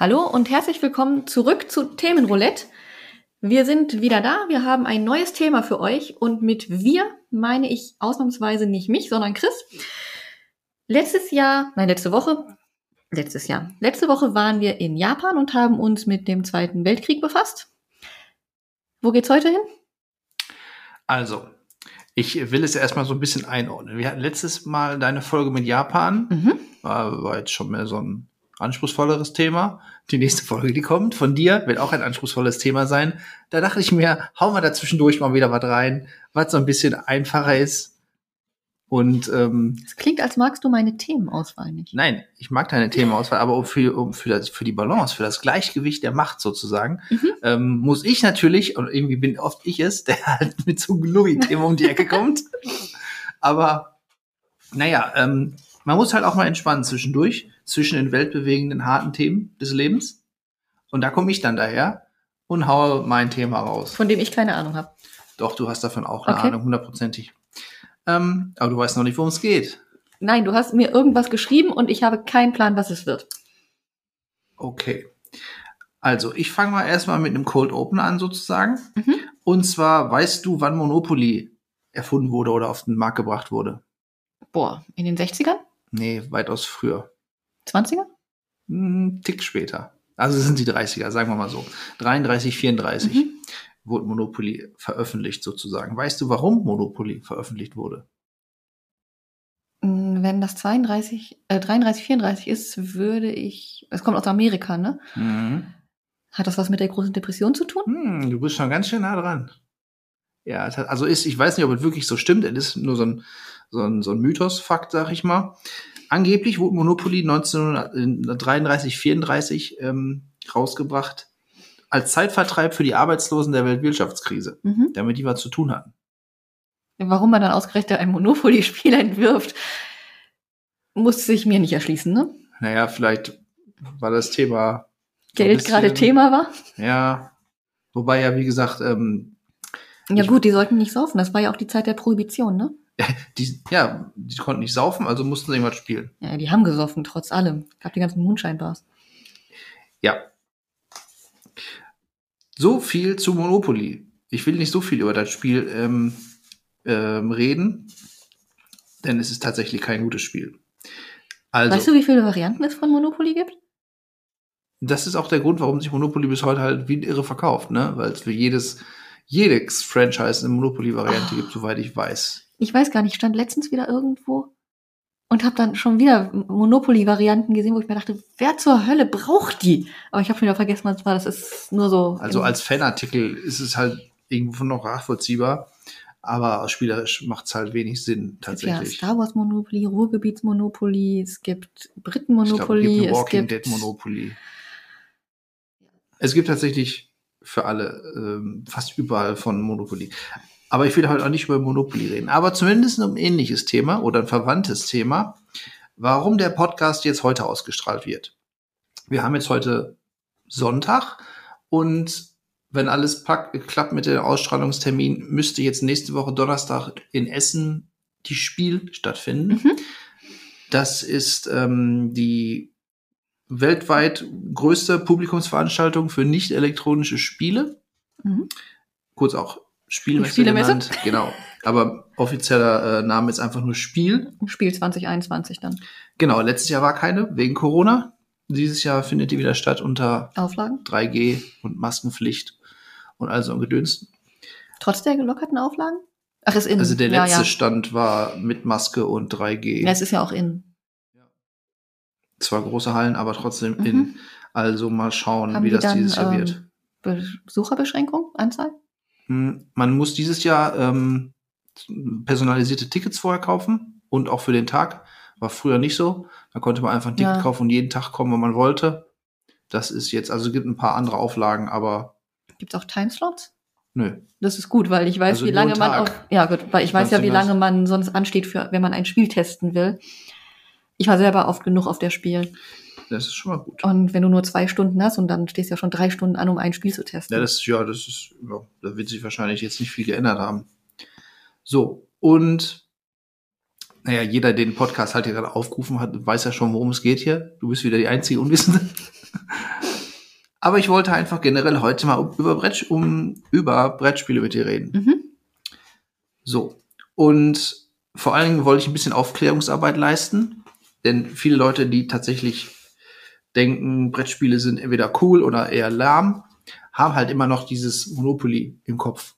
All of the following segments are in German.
Hallo und herzlich willkommen zurück zu Themenroulette. Wir sind wieder da. Wir haben ein neues Thema für euch und mit wir meine ich ausnahmsweise nicht mich, sondern Chris. Letztes Jahr, nein, letzte Woche, letztes Jahr, letzte Woche waren wir in Japan und haben uns mit dem Zweiten Weltkrieg befasst. Wo geht's heute hin? Also, ich will es erstmal so ein bisschen einordnen. Wir hatten letztes Mal deine Folge mit Japan. Mhm. War, war jetzt schon mehr so ein anspruchsvolleres Thema. Die nächste Folge, die kommt von dir, wird auch ein anspruchsvolles Thema sein. Da dachte ich mir, hauen wir dazwischendurch mal wieder was rein, was so ein bisschen einfacher ist. Und ähm, Es klingt, als magst du meine Themenauswahl nicht. nein, ich mag deine Themenauswahl, aber um für, um für, das, für die Balance, für das Gleichgewicht der Macht sozusagen, Mhm. ähm, muss ich natürlich, und irgendwie bin oft ich es, der halt mit so einem Gluri-Thema um die Ecke kommt. Aber naja, ähm, man muss halt auch mal entspannen zwischendurch, zwischen den weltbewegenden, harten Themen des Lebens. Und da komme ich dann daher und haue mein Thema raus. Von dem ich keine Ahnung habe. Doch, du hast davon auch eine Okay. Ahnung, hundertprozentig. Ähm, aber du weißt noch nicht, worum es geht. Nein, du hast mir irgendwas geschrieben und ich habe keinen Plan, was es wird. Okay. Also, ich fange mal erstmal mit einem Cold Open an, sozusagen. Mhm. Und zwar, weißt du, wann Monopoly erfunden wurde oder auf den Markt gebracht wurde? Boah, in den 60ern? Nee, weitaus früher. 20er? Ein Tick später. Also es sind die 30er, sagen wir mal so. 33, 34 Mhm. Wurde Monopoly veröffentlicht sozusagen. Weißt du, warum Monopoly veröffentlicht wurde? Mm, Wenn das 32, äh, 33, 34 ist, würde ich, es kommt aus Amerika, ne? Mhm. Hat das was mit der großen Depression zu tun? Hm, du bist schon ganz schön nah dran. Ja, also ist, ich weiß nicht, ob es wirklich so stimmt. Es ist nur so ein, so ein, so ein Mythos-Fakt, sag ich mal. Angeblich wurde Monopoly 1933, 34 ähm, rausgebracht als Zeitvertreib für die Arbeitslosen der Weltwirtschaftskrise, Mhm. damit die was zu tun hatten. Warum man dann ausgerechnet ein Monopoly-Spiel entwirft, muss sich mir nicht erschließen, ne? Naja, vielleicht war das Thema Geld bisschen- gerade Thema war. Ja, wobei ja, wie gesagt, ähm, Ja gut, die sollten nicht saufen. Das war ja auch die Zeit der Prohibition, ne? die, ja, die konnten nicht saufen, also mussten sie irgendwas spielen. Ja, die haben gesoffen, trotz allem. Gab die ganzen Mondscheinbars. Ja. So viel zu Monopoly. Ich will nicht so viel über das Spiel ähm, ähm, reden, denn es ist tatsächlich kein gutes Spiel. Also, Weißt du, wie viele Varianten es von Monopoly gibt? das ist auch der Grund, warum sich Monopoly bis heute halt wie ein Irre verkauft, ne? Weil es für jedes, jedes Franchise eine Monopoly-Variante Oh. gibt, soweit ich weiß. Ich weiß gar nicht, ich stand letztens wieder irgendwo und habe dann schon wieder Monopoly-Varianten gesehen, wo ich mir dachte, wer zur Hölle braucht die? Aber ich habe schon wieder vergessen, was war. Das ist nur so. Also als Fanartikel ist es halt irgendwo noch nachvollziehbar, aber spielerisch macht es halt wenig Sinn, es gibt ja tatsächlich. Star Wars Monopoly, Ruhrgebiets-Monopoly, es gibt Ich glaube, Briten-Monopoly, es gibt ein es Walking gibt. Dead Monopoly. Es gibt tatsächlich für alle ähm, fast überall von Monopoly. Aber ich will heute auch nicht über Monopoly reden. Aber zumindest um ein ähnliches Thema oder ein verwandtes Thema, warum der Podcast jetzt heute ausgestrahlt wird. Wir haben jetzt heute Sonntag und wenn alles klappt mit dem Ausstrahlungstermin, müsste jetzt nächste Woche Donnerstag in Essen die Spiel stattfinden. Mhm. Das ist ähm, die weltweit größte Publikumsveranstaltung für nicht elektronische Spiele. Mhm. Kurz auch Spielmesse, Spielemesse? genannt. Genau. Aber offizieller äh, Name ist einfach nur Spiel. Spiel 2021 dann. Genau, letztes Jahr war keine, wegen Corona. Dieses Jahr findet die wieder statt unter Auflagen? 3G und Maskenpflicht und all so ein Gedöns. Trotz der gelockerten Auflagen? Ach, ist in. Also der ja, letzte ja. Stand war mit Maske und 3G. ja, es ist ja auch in. Zwar große Hallen, aber trotzdem Mhm. in. Also mal schauen, Haben wie das dann dieses Jahr ähm, wird. Besucherbeschränkung, Anzahl? Hm, Man muss dieses Jahr ähm, personalisierte Tickets vorher kaufen und auch für den Tag. War früher nicht so. Da konnte man einfach ein Ticket Ja. kaufen und jeden Tag kommen, wenn man wollte. Das ist jetzt, also es gibt ein paar andere Auflagen, aber Gibt es auch Timeslots? nö. Das ist gut, weil ich weiß, Also wie lange man auf, ja gut, weil ich weiß ja, wie lange man sonst ansteht für, wenn man ein Spiel testen will. Ich war selber oft genug auf der Spiel. Das ist schon mal gut. Und wenn du nur zwei Stunden hast und dann stehst du ja schon drei Stunden an, um ein Spiel zu testen. Ja, das, ja, das ist, ja, da wird sich wahrscheinlich jetzt nicht viel geändert haben. So, und naja, jeder, der den Podcast halt hier gerade aufgerufen hat, weiß ja schon, worum es geht hier. Du bist wieder die einzige Unwissende. Aber ich wollte einfach generell heute mal über, Brett, um, über Brettspiele mit dir reden. Mhm. So. Und vor allen Dingen wollte ich ein bisschen Aufklärungsarbeit leisten. Denn viele Leute, die tatsächlich denken, Brettspiele sind entweder cool oder eher lahm, haben halt immer noch dieses Monopoly im Kopf.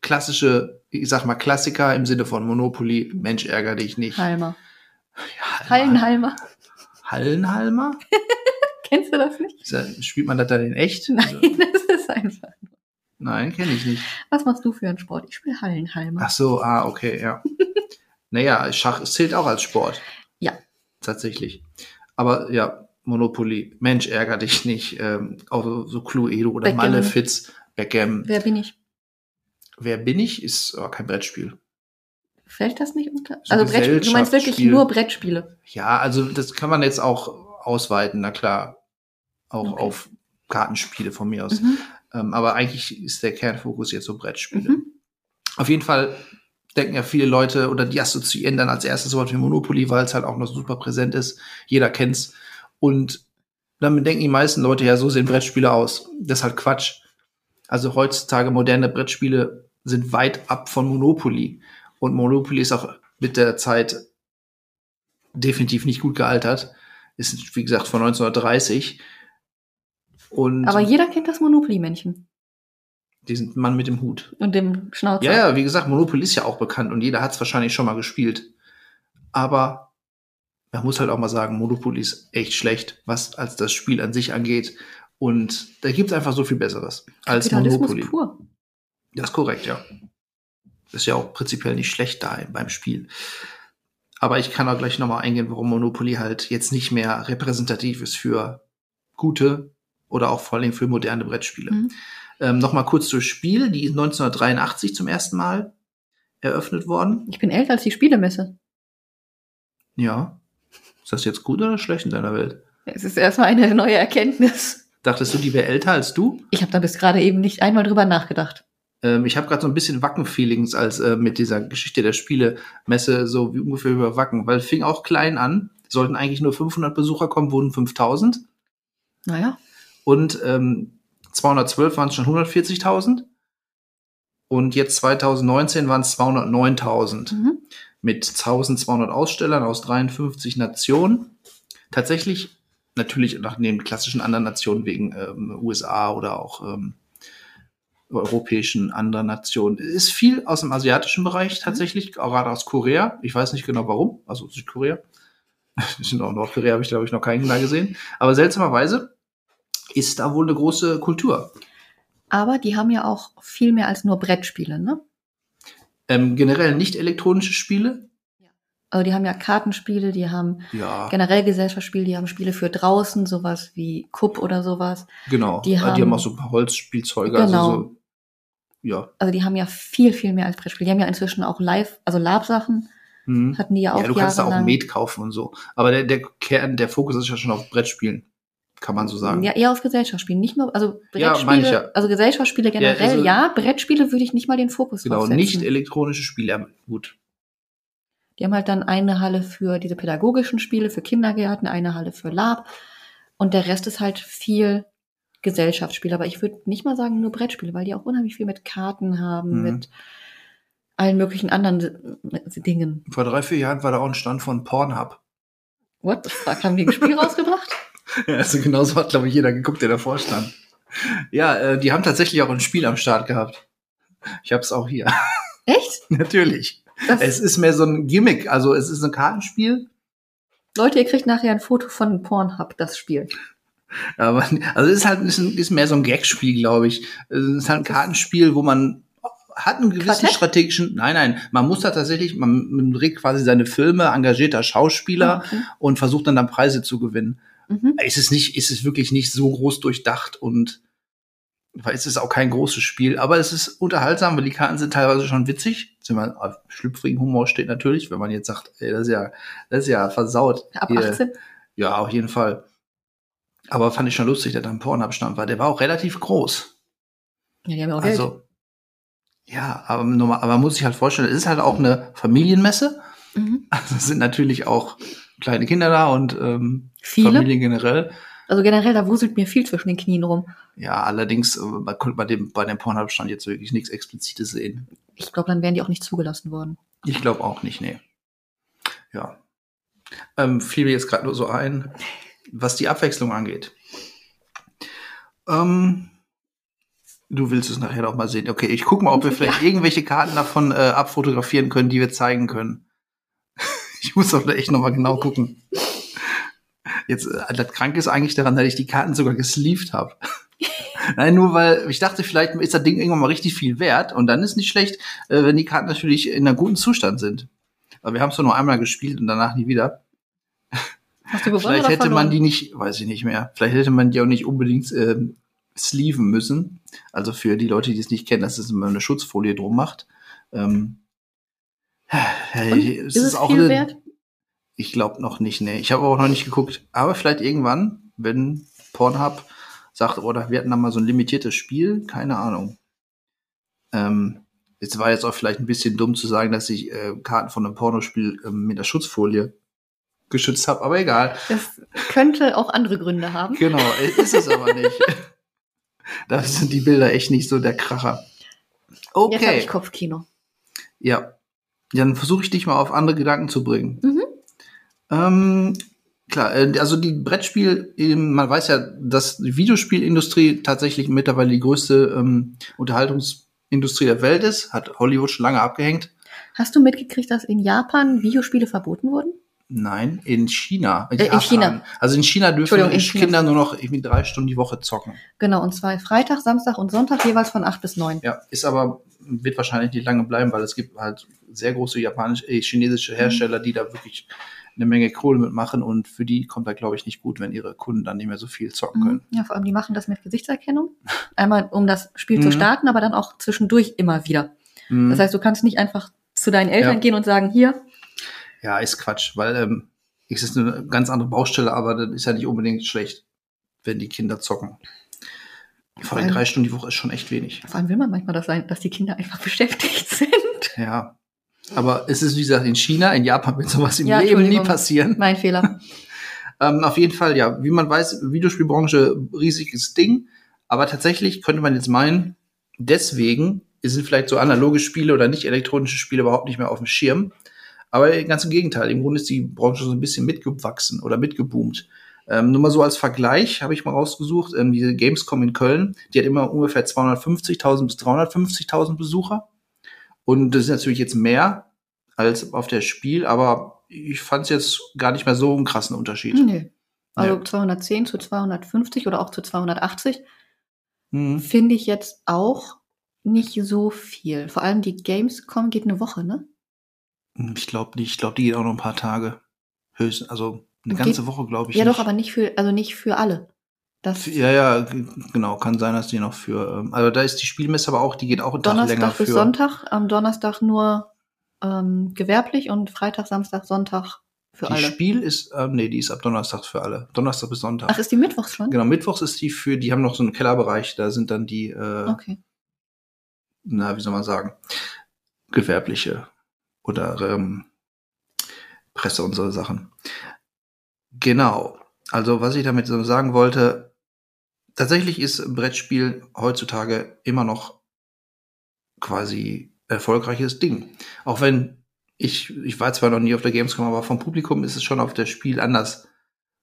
Klassische, ich sag mal Klassiker im Sinne von Monopoly, Mensch ärger dich nicht. Halmer. Ja, Hallenhalmer. Hallenhalmer? Kennst du das nicht? Spielt man das dann in echt? Nein, Also, das ist einfach. nein, kenne ich nicht. Was machst du für einen Sport? Ich spiele Hallenhalmer. Ach so, ah, okay, ja. naja, Schach zählt auch als Sport. Ja. Tatsächlich. Aber ja, Monopoly, Mensch, ärger dich nicht. Ähm, auch so, so Cluedo oder Backgammon. Malefiz, Backgammon. Wer bin ich? Wer bin ich? Ist aber kein Brettspiel. Fällt das nicht unter? So Also Brettspiele, du meinst wirklich Gesellschaftsspiel. nur Brettspiele. Ja, also das kann man jetzt auch ausweiten, na klar. Auch Okay. auf Kartenspiele von mir aus. Mhm. Ähm, aber eigentlich ist der Kernfokus jetzt so Brettspiele. Mhm. Auf jeden Fall denken ja viele Leute oder die assoziieren dann als erstes Wort wie Monopoly, weil es halt auch noch super präsent ist. Jeder kennt's. Und damit denken die meisten Leute, ja, so sehen Brettspiele aus. Das ist halt Quatsch. Also heutzutage moderne Brettspiele sind weit ab von Monopoly. Und Monopoly ist auch mit der Zeit definitiv nicht gut gealtert. Ist, wie gesagt, von 1930. Und Aber jeder kennt das Monopoly-Männchen. diesen Mann mit dem Hut. Und dem Schnauzer. Ja, ja, wie gesagt, Monopoly ist ja auch bekannt und jeder hat es wahrscheinlich schon mal gespielt. Aber man muss halt auch mal sagen, Monopoly ist echt schlecht, was als das Spiel an sich angeht. Und da gibt es einfach so viel Besseres als Kapitalismus Monopoly. pur. Das ist korrekt, ja. Ist ja auch prinzipiell nicht schlecht da beim Spiel. Aber ich kann auch gleich nochmal eingehen, warum Monopoly halt jetzt nicht mehr repräsentativ ist für gute oder auch vor allem für moderne Brettspiele. Mhm. Ähm, nochmal kurz zur Spiel. Die ist 1983 zum ersten Mal eröffnet worden. Ich bin älter als die Spielemesse. Ja. Ist das jetzt gut oder schlecht in deiner Welt? Es ist erstmal eine neue Erkenntnis. Dachtest du, die wäre älter als du? Ich habe da bis gerade eben nicht einmal drüber nachgedacht. Ähm, ich habe gerade so ein bisschen Wacken-Feelings als äh, mit dieser Geschichte der Spielemesse so wie ungefähr über Wacken, weil fing auch klein an. Sollten eigentlich nur 500 Besucher kommen, wurden 5000 Naja. und ähm, 212 waren es schon 140.000 und jetzt 2019 waren es 209.000 Mhm. Mit 1200 Ausstellern aus 53 Nationen. Tatsächlich natürlich nach den klassischen anderen Nationen wegen ähm, USA oder auch ähm, europäischen anderen Nationen. Ist viel aus dem asiatischen Bereich tatsächlich, auch gerade aus Korea. Ich weiß nicht genau warum, also Südkorea. auch Nordkorea habe ich, glaube ich, noch keinen da gesehen. Aber seltsamerweise ist da wohl eine große Kultur. Aber die haben ja auch viel mehr als nur Brettspiele, ne? Ähm, generell nicht elektronische Spiele. Also die haben ja Kartenspiele, die haben Ja, generell Gesellschaftsspiele, die haben Spiele für draußen, sowas wie Kupp oder sowas. genau. die Die haben, die haben- auch so ein paar Holzspielzeuge. Genau. Also so, ja. Also die haben ja viel, viel mehr als Brettspiele. Die haben ja inzwischen auch Live, also Lab-Sachen Mhm. hatten die ja auch Ja, du kannst da auch. Met kaufen und so. Aber der, der Kern, der Fokus ist ja schon auf Brettspielen. Kann man so sagen. Ja, eher auf Gesellschaftsspielen, nicht nur, also Ja, Brettspiele, ich ja. also Gesellschaftsspiele generell, ja, also- Brettspiele würde ich nicht mal den Fokus genau, drauf setzen. nicht elektronische Spiele. Gut. Die haben halt dann eine Halle für diese pädagogischen Spiele, für Kindergärten, eine Halle für Lab und der Rest ist halt viel Gesellschaftsspiele. Aber ich würde nicht mal sagen nur Brettspiele, weil die auch unheimlich viel mit Karten haben, Mhm. mit allen möglichen anderen Dingen. Vor drei, vier Jahren war da auch ein Stand von Pornhub. What the fuck, haben die ein Spiel rausgebracht? Also genauso hat, glaube ich, jeder geguckt, der davor stand. Ja, äh, die haben tatsächlich auch ein Spiel am Start gehabt. Ich habe es auch hier. Echt? Natürlich. Das, Es ist mehr so ein Gimmick. Also es ist ein Kartenspiel. Leute, ihr kriegt nachher ein Foto von Pornhub, das Spiel. Aber, also es ist halt ist, ist mehr so ein Gagspiel, glaube ich. Es ist halt ein Kartenspiel, wo man hat einen gewissen Quartett? strategischen, nein, nein, man muss da tatsächlich, man, man dreht quasi seine Filme, engagierter Schauspieler Ah, okay. und versucht dann dann Preise zu gewinnen. Mhm. Es ist nicht, es ist wirklich nicht so groß durchdacht und weil es ist auch kein großes Spiel, aber es ist unterhaltsam, weil die Karten sind teilweise schon witzig. Schlüpfrigen Humor steht natürlich, wenn man jetzt sagt, ey, das ist ja, das ist ja versaut. Ab Ihr- 18? ja, auf jeden Fall. Aber fand ich schon lustig, der dann Pornhub-Stand war. Der war auch relativ groß. Ja, die haben ja auch Geld. Also, ja, aber, normal, aber man muss sich halt vorstellen, es ist halt auch eine Familienmesse. Mhm. Also es sind natürlich auch kleine Kinder da und ähm, Viele? Familien generell. Also generell, da wuselt mir viel zwischen den Knien rum. Ja, allerdings äh, man konnte bei dem, bei dem Pornhub-Stand jetzt wirklich nichts Explizites sehen. Ich glaube, dann wären die auch nicht zugelassen worden. Ich glaube auch nicht, nee. Ja. Ähm, fiel mir jetzt gerade nur so ein, was die Abwechslung angeht. Ähm, du willst es nachher noch mal sehen. Okay, ich gucke mal, ob wir vielleicht irgendwelche Karten davon äh, abfotografieren können, die wir zeigen können. ich muss doch echt noch mal genau gucken. Jetzt, äh, das Kranke ist eigentlich daran, dass ich die Karten sogar gesleeved habe. Nein, nur weil ich dachte, vielleicht ist das Ding irgendwann mal richtig viel wert und dann ist nicht schlecht, äh, wenn die Karten natürlich in einem guten Zustand sind. Aber wir haben es nur einmal gespielt und danach nie wieder. Hast du gewonnen Vielleicht oder hätte verloren? man die nicht, weiß ich nicht mehr. Vielleicht hätte man die auch nicht unbedingt ähm, sleeven müssen. Also für die Leute, die es nicht kennen, dass es immer eine Schutzfolie drum macht. Ähm, äh, Und? es Ist es auch viel eine- wert? Ich glaube noch nicht, nee. Ich habe auch noch nicht geguckt. Aber vielleicht irgendwann, wenn Pornhub sagt, oder wir hatten da mal so ein limitiertes Spiel, keine Ahnung. Ähm, jetzt war jetzt auch vielleicht ein bisschen dumm zu sagen, dass ich äh, Karten von einem Pornospiel ähm, mit der Schutzfolie geschützt habe, aber egal. Das könnte auch andere Gründe haben. Genau, ist es aber nicht. da sind die Bilder echt nicht so der Kracher. Jetzt habe Okay, ich Kopfkino. ja. Dann versuche ich dich mal auf andere Gedanken zu bringen. Mhm. Ähm, klar, äh, also die Brettspiel, ähm, man weiß ja, dass die Videospielindustrie tatsächlich mittlerweile die größte ähm, Unterhaltungsindustrie der Welt ist, hat Hollywood schon lange abgehängt. Hast du mitgekriegt, dass in Japan Videospiele verboten wurden? Nein, in China. Äh, in China. Also in China dürfen in China. Kinder nur noch irgendwie drei Stunden die Woche zocken. Genau, und zwar Freitag, Samstag und Sonntag jeweils von 8 bis 9. Ja, ist aber, wird wahrscheinlich nicht lange bleiben, weil es gibt halt sehr große japanische, äh, chinesische Hersteller, die da wirklich eine Menge Kohle mitmachen und für die kommt da, glaube ich, nicht gut, wenn ihre Kunden dann nicht mehr so viel zocken können. Mhm. Ja, vor allem die machen das mit Gesichtserkennung. Einmal, um das Spiel zu Mhm. starten, aber dann auch zwischendurch immer wieder. Mhm. Das heißt, du kannst nicht einfach zu deinen Eltern Ja. gehen und sagen, hier, ja, ist Quatsch, weil ähm, es ist eine ganz andere Baustelle, aber das ist ja nicht unbedingt schlecht, wenn die Kinder zocken. Vor allem- drei Stunden die Woche ist schon echt wenig. vor allem will man manchmal das sein, dass die Kinder einfach beschäftigt sind. Ja. Aber es ist, wie gesagt, in China, in Japan wird sowas im Ja, Leben nie passieren. Mein Fehler. Ähm, auf jeden Fall, ja. Wie man weiß, Videospielbranche, riesiges Ding. Aber tatsächlich könnte man jetzt meinen, deswegen sind vielleicht so analoge Spiele oder nicht elektronische Spiele überhaupt nicht mehr auf dem Schirm. Aber ganz im Gegenteil. Im Grunde ist die Branche so ein bisschen mitgewachsen oder mitgeboomt. Ähm, nur mal so als Vergleich habe ich mal rausgesucht, ähm, diese Gamescom in Köln, die hat immer ungefähr 250.000 bis 350.000 Besucher. Und das ist natürlich jetzt mehr als auf der Spiel, aber ich fand es jetzt gar nicht mehr so einen krassen Unterschied. Nö. Also Nee. 210 zu 250 oder auch zu 280 Mhm. finde ich jetzt auch nicht so viel. Vor allem die Gamescom geht eine Woche, ne? Ich glaube nicht. Ich glaube, die geht auch noch ein paar Tage. Höchstens, also eine Geht- ganze Woche, glaube ich. Ja, nicht. doch, aber nicht für, also nicht für alle. Das Ja, ja, genau. Kann sein, dass die noch für. Ähm, also da ist die Spielmesse aber auch, die geht auch einen Tag länger Donnerstag bis für. Sonntag, am Donnerstag nur ähm, gewerblich und Freitag, Samstag, Sonntag für die alle. Spiel ist, ähm, nee, die ist ab Donnerstag für alle. Donnerstag bis Sonntag. Ach, ist die Mittwochs schon? Genau, Mittwochs ist die für, die haben noch so einen Kellerbereich, da sind dann die, äh, Okay. na, wie soll man sagen, gewerbliche oder ähm, Presse und so Sachen. Genau. Also, was ich damit so sagen wollte, tatsächlich ist Brettspiel heutzutage immer noch quasi erfolgreiches Ding. Auch wenn ich, ich war zwar noch nie auf der Gamescom, aber vom Publikum ist es schon auf der Spiel anders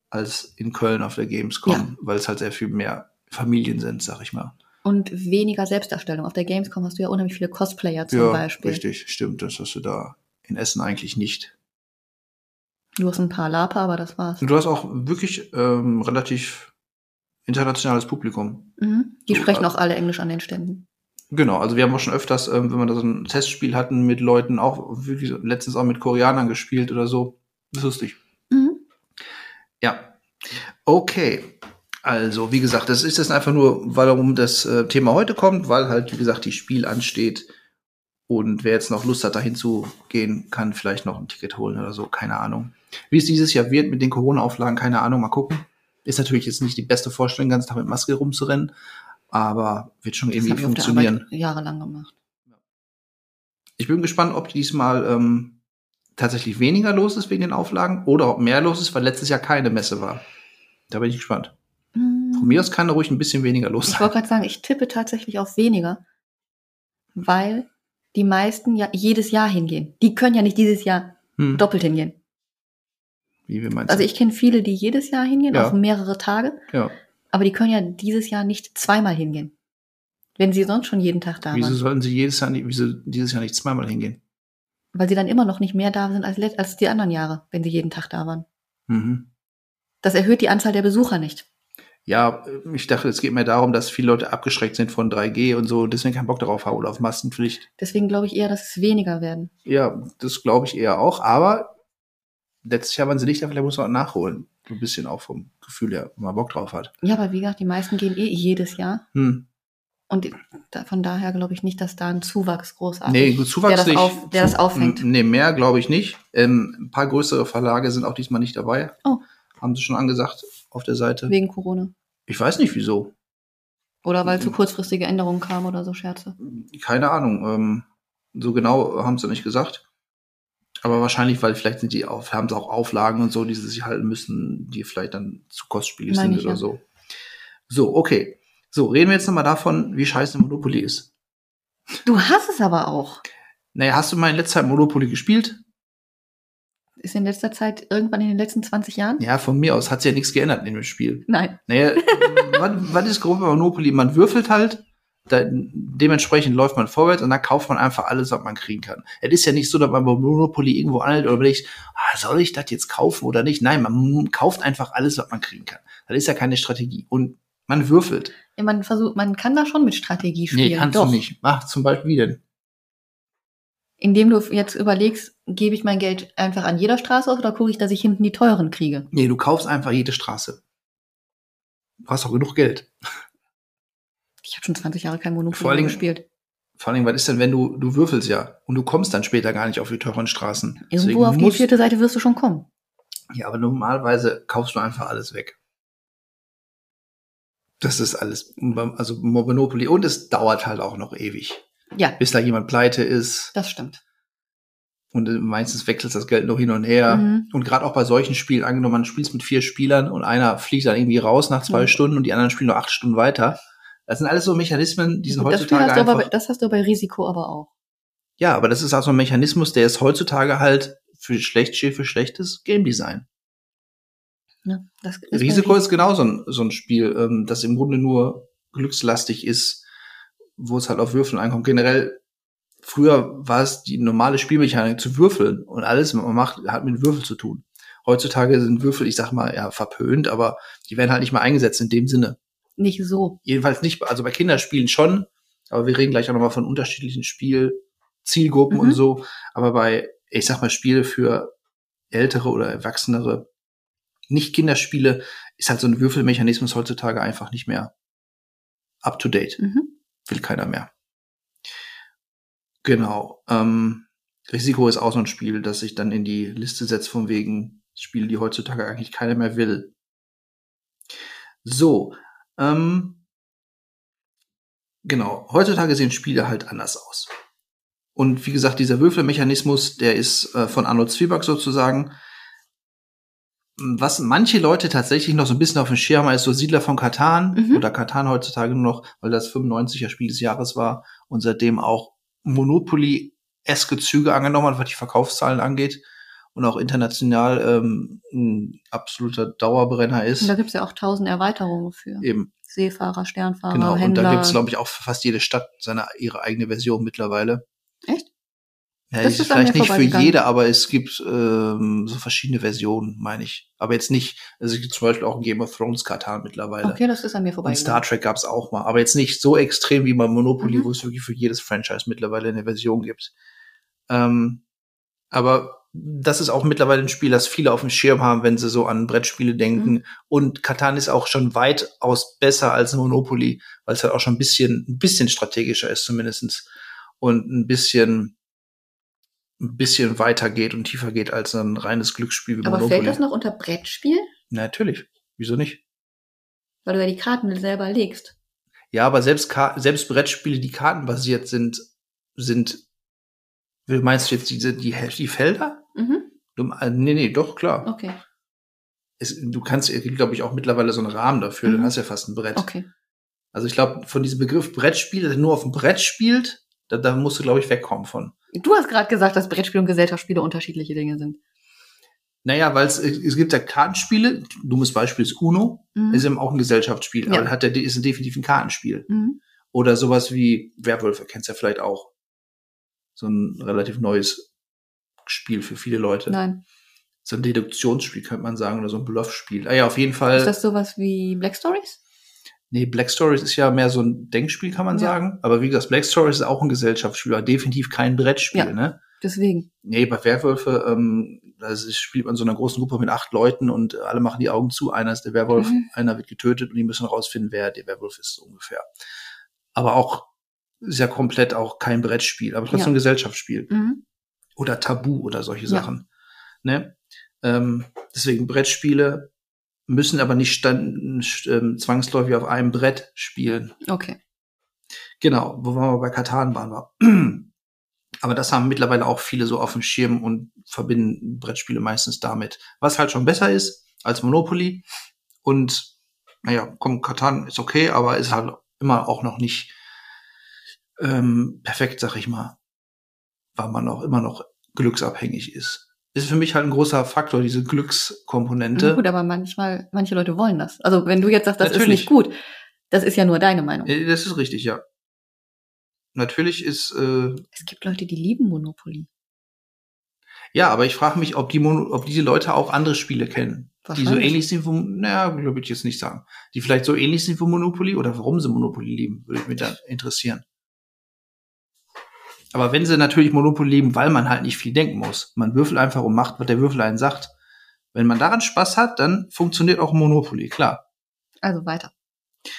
als in Köln auf der Gamescom, Ja. weil es halt sehr viel mehr Familien sind, sag ich mal. Und weniger Selbstdarstellung. Auf der Gamescom hast du ja unheimlich viele Cosplayer zum Beispiel. richtig, stimmt. Das hast du da in Essen eigentlich nicht. Du hast ein paar Laper, aber das war's. Du hast auch wirklich ähm, relativ internationales Publikum. Mhm. Die So, sprechen äh, auch alle Englisch an den Ständen. Genau, also wir haben auch schon öfters, ähm, wenn wir da so ein Testspiel hatten mit Leuten, auch wirklich letztens auch mit Koreanern gespielt oder so. Das ist lustig. Mhm. Ja. Okay. Also, wie gesagt, das ist jetzt einfach nur, warum das äh, Thema heute kommt, weil halt, wie gesagt, die Spiel ansteht. Und wer jetzt noch Lust hat, dahin zu gehen, kann vielleicht noch ein Ticket holen oder so. Keine Ahnung. Wie es dieses Jahr wird mit den Corona-Auflagen, keine Ahnung, mal gucken. Ist natürlich jetzt nicht die beste Vorstellung, den ganzen Tag mit Maske rumzurennen, aber wird schon Das irgendwie ich funktionieren. Arbeit jahrelang gemacht. Ich bin gespannt, ob diesmal ähm, tatsächlich weniger los ist wegen den Auflagen oder ob mehr los ist, weil letztes Jahr keine Messe war. Da bin ich gespannt. Von mir aus kann da ruhig ein bisschen weniger los Ich sein. wollte gerade sagen, ich tippe tatsächlich auf weniger, weil die meisten ja jedes Jahr hingehen. Die können ja nicht dieses Jahr Hm. doppelt hingehen. Wie wir meinst Also du? ich kenne viele, die jedes Jahr hingehen, Ja. auf mehrere Tage, Ja. aber die können ja dieses Jahr nicht zweimal hingehen. Wenn sie sonst schon jeden Tag da Wieso waren. sollten sie jedes Jahr nicht, wieso dieses Jahr nicht zweimal hingehen? Weil sie dann immer noch nicht mehr da sind als, als die anderen Jahre, wenn sie jeden Tag da waren. Mhm. Das erhöht die Anzahl der Besucher nicht. Ja, ich dachte, es geht mir darum, dass viele Leute abgeschreckt sind von 3G und so, und deswegen keinen Bock darauf haben oder auf Maskenpflicht. Deswegen glaube ich eher, dass es weniger werden. Ja, das glaube ich eher auch, aber letztes Jahr waren sie nicht da, vielleicht muss man nachholen. So ein bisschen auch vom Gefühl her, wenn man Bock drauf hat. Ja, aber wie gesagt, die meisten gehen eh jedes Jahr. Hm. Und von daher glaube ich nicht, dass da ein Zuwachs großartig Nee, gut, Zuwachs der das, auf, der das auffängt. Nee, mehr glaube ich nicht. Ähm, ein paar größere Verlage sind auch diesmal nicht dabei. Oh. Haben sie schon angesagt auf der Seite. Wegen Corona. Ich weiß nicht wieso. Oder weil zu Mhm. kurzfristige Änderungen kamen oder so Scherze. Keine Ahnung. Ähm, so genau haben sie nicht gesagt. Aber wahrscheinlich, weil vielleicht sind die auf, haben sie auch Auflagen und so, die sie sich halten müssen, die vielleicht dann zu kostspielig Meine sind ich, oder ja. so. So, okay. So, reden wir jetzt nochmal davon, wie scheiße Monopoly ist. Du hast es aber auch. Naja, hast du mal in letzter Zeit Monopoly gespielt? Ist in letzter Zeit irgendwann in den letzten 20 Jahren? Ja, von mir aus hat sich ja nichts geändert in dem Spiel. Nein. Naja, was, was ist grob bei Monopoly? Man würfelt halt, da, dementsprechend läuft man vorwärts und dann kauft man einfach alles, was man kriegen kann. Es ist ja nicht so, dass man bei Monopoly irgendwo anhält oder überlegt, ah, soll ich das jetzt kaufen oder nicht? Nein, man kauft einfach alles, was man kriegen kann. Das ist ja keine Strategie. Und man würfelt. Ja, man versucht, man kann da schon mit Strategie spielen. Nee, kannst Doch. du nicht. Ach, zum Beispiel wie denn? Indem du jetzt überlegst, gebe ich mein Geld einfach an jeder Straße aus oder gucke ich, dass ich hinten die teuren kriege? Nee, du kaufst einfach jede Straße. Du hast auch genug Geld. Ich habe schon 20 Jahre kein Vor Monopoly gespielt. Vor allem, was ist denn, wenn du, du würfelst ja und du kommst dann später gar nicht auf die teuren Straßen. Deswegen Irgendwo auf die vierte Seite wirst du schon kommen. Ja, aber normalerweise kaufst du einfach alles weg. Das ist alles, also Monopoly. Und es dauert halt auch noch ewig, Ja, bis da jemand pleite ist. das stimmt. Und äh, meistens wechselt das Geld noch hin und her. Mhm. Und gerade auch bei solchen Spielen, angenommen, man spielt mit vier Spielern und einer fliegt dann irgendwie raus nach zwei Mhm. Stunden und die anderen spielen nur acht Stunden weiter. Das sind alles so Mechanismen, die sind das, heutzutage hast einfach. bei- das hast du bei Risiko aber auch. Ja, aber das ist auch so ein Mechanismus, der ist heutzutage halt für schlecht steht für schlechtes Game Design. Ne? Das ist Risiko Ris- ist genau so ein, so ein Spiel, ähm, das im Grunde nur glückslastig ist, wo es halt auf Würfeln ankommt. Generell, früher war es die normale Spielmechanik zu würfeln und alles, was man macht, hat mit Würfel zu tun. Heutzutage sind Würfel, ich sag mal, ja, verpönt, aber die werden halt nicht mehr eingesetzt in dem Sinne. Nicht so. Jedenfalls nicht, also bei Kinderspielen schon, aber wir reden gleich auch nochmal von unterschiedlichen Spielzielgruppen Mhm. und so. Aber bei, ich sag mal, Spiele für ältere oder Erwachsenere, nicht Kinderspiele, ist halt so ein Würfelmechanismus heutzutage einfach nicht mehr up to date. Mhm. Will keiner mehr. Genau. Ähm, Risiko ist auch so ein Spiel, das sich dann in die Liste setzt von wegen Spiele, die heutzutage eigentlich keiner mehr will. So, ähm, genau. Heutzutage sehen Spiele halt anders aus. Und wie gesagt, dieser Würfelmechanismus, der ist äh, von Arnold Zwieback sozusagen. Was manche Leute tatsächlich noch so ein bisschen auf dem Schirm haben, ist so Siedler von Katan Mhm. oder Katan heutzutage nur noch, weil das 95er Spiel des Jahres war und seitdem auch Monopoly-eske Züge angenommen hat, was die Verkaufszahlen angeht und auch international ähm, ein absoluter Dauerbrenner Und ist. da gibt's ja auch tausend Erweiterungen für. Eben, Seefahrer, Sternfahrer, genau. Und Händler. da gibt's glaube ich, auch für fast jede Stadt seine ihre eigene Version mittlerweile. Echt? Ja, Das ist vielleicht nicht für jede, aber es gibt ähm, so verschiedene Versionen, meine ich. Aber jetzt nicht, also es gibt zum Beispiel auch ein Game of Thrones Katan mittlerweile. okay, das ist an mir Und vorbei. Star Trek gab's auch mal, aber jetzt nicht so extrem wie bei Monopoly, Mhm. wo es wirklich für jedes Franchise mittlerweile eine Version gibt. Ähm, aber das ist auch mittlerweile ein Spiel, das viele auf dem Schirm haben, wenn sie so an Brettspiele denken. Mhm. Und Katan ist auch schon weitaus besser als Monopoly, weil es halt auch schon ein bisschen, ein bisschen strategischer ist zumindestens und ein bisschen, ein bisschen weiter geht und tiefer geht als ein reines Glücksspiel wie aber Monopoly. fällt das noch unter Brettspiel? Natürlich. Wieso nicht? weil du ja die Karten selber legst. Ja, aber selbst, Ka selbst Brettspiele, die kartenbasiert sind, sind, wie meinst du jetzt diese, die, die Felder? Mhm. Du, äh, nee, nee, doch, klar. Okay. Es, du kannst, es gibt, glaube ich, auch mittlerweile so einen Rahmen dafür, Mhm. dann hast du ja fast ein Brett. Okay. Also ich glaube, von diesem Begriff Brettspiel, der nur auf dem Brett spielt, da, da musst du, glaube ich, wegkommen von. Du hast gerade gesagt, dass Brettspiele und Gesellschaftsspiele unterschiedliche Dinge sind. Naja, weil es, es gibt ja Kartenspiele, dummes Beispiel ist Uno, Mhm. ist eben auch ein Gesellschaftsspiel, Ja. aber hat der, ist definitiv ein Kartenspiel. Mhm. Oder sowas wie Werwölfe, kennst du ja vielleicht auch. So ein relativ neues Spiel für viele Leute. Nein. So ein Deduktionsspiel, könnte man sagen, oder so ein Bluffspiel. Ah ja, auf jeden Fall. Ist das sowas wie Black Stories? nee, Black Stories ist ja mehr so ein Denkspiel, kann man Ja. sagen. Aber wie gesagt, Black Stories ist auch ein Gesellschaftsspiel, aber definitiv kein Brettspiel, Ja. ne? Deswegen. Nee, bei Werwölfe, ähm, ist- spielt man in so einer großen Gruppe mit acht Leuten und alle machen die Augen zu. Einer ist der Werwolf, Mhm. einer wird getötet und die müssen rausfinden, wer der Werwolf ist, so ungefähr. Aber auch, ist ja komplett auch kein Brettspiel, aber trotzdem Ja. ein Gesellschaftsspiel. Mhm. Oder Tabu oder solche Ja. Sachen. Ne? Ähm, deswegen Brettspiele müssen aber nicht stand, ähm, zwangsläufig auf einem Brett spielen. Okay. Genau, wo wir bei Katan waren wir. Aber das haben mittlerweile auch viele so auf dem Schirm und verbinden Brettspiele meistens damit. Was halt schon besser ist als Monopoly. Und naja, komm, Katan ist okay, aber ist halt immer auch noch nicht ähm, perfekt, sag ich mal. Weil man auch immer noch glücksabhängig ist. Ist für mich halt ein großer Faktor, diese Glückskomponente. Gut, aber manchmal, manche Leute wollen das. Also wenn du jetzt sagst, das ist Natürlich. nicht gut, das ist ja nur deine Meinung. Äh, Das ist richtig, ja. Natürlich ist äh, Es gibt Leute, die lieben Monopoly. Ja, aber ich frage mich, ob die, Mono, ob diese Leute auch andere Spiele kennen, die so ähnlich sind, naja, würde ich jetzt nicht sagen, die vielleicht so ähnlich sind wie Monopoly oder warum sie Monopoly lieben, würde ich mich dann interessieren. Aber wenn sie natürlich Monopoly lieben, weil man halt nicht viel denken muss, man würfelt einfach und macht, was der Würfel einen sagt. Wenn man daran Spaß hat, dann funktioniert auch Monopoly, klar. Also weiter.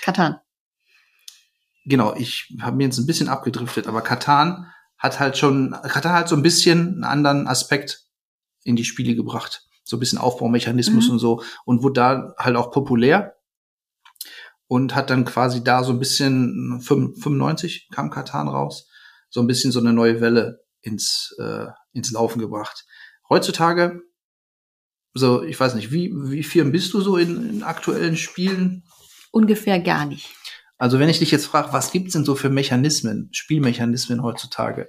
Katan. Genau, ich habe mir jetzt ein bisschen abgedriftet, aber Katan hat halt schon, Katan hat so ein bisschen einen anderen Aspekt in die Spiele gebracht. So ein bisschen Aufbaumechanismus Mhm. und so. Und wurde da halt auch populär. Und hat dann quasi da so ein bisschen, 95 kam Katan raus, so ein bisschen so eine neue Welle ins, äh, ins Laufen gebracht. Heutzutage, so, ich weiß nicht, wie, wie firm bist du so in, in aktuellen Spielen? Ungefähr gar nicht. Also wenn ich dich jetzt frage, was gibt's denn so für Mechanismen, Spielmechanismen heutzutage?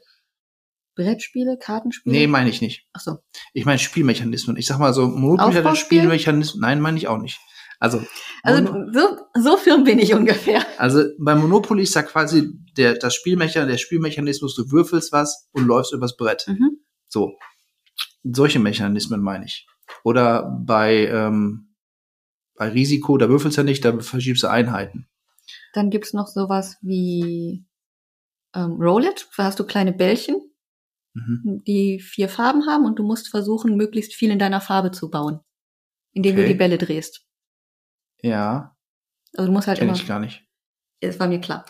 Brettspiele, Kartenspiele? Nee, meine ich nicht. Ach so. Ich meine Spielmechanismen. Ich sag mal so, Aufbauspiel? Spielmechanismus. Nein, meine ich auch nicht. Also, Also so, so firm bin ich ungefähr. also bei Monopoly ist ja quasi der, das Spielmecha der Spielmechanismus, du würfelst was und läufst übers Brett. Mhm. So. Solche Mechanismen meine ich. Oder bei, ähm, bei Risiko, da würfelst du ja nicht, da verschiebst du Einheiten. Dann gibt's noch sowas wie ähm, Roll It. Da hast du kleine Bällchen, Mhm. die vier Farben haben und du musst versuchen, möglichst viel in deiner Farbe zu bauen, indem du Okay. die Bälle drehst. Ja, Also du musst halt kenne immer. ich gar nicht. Es war mir klar.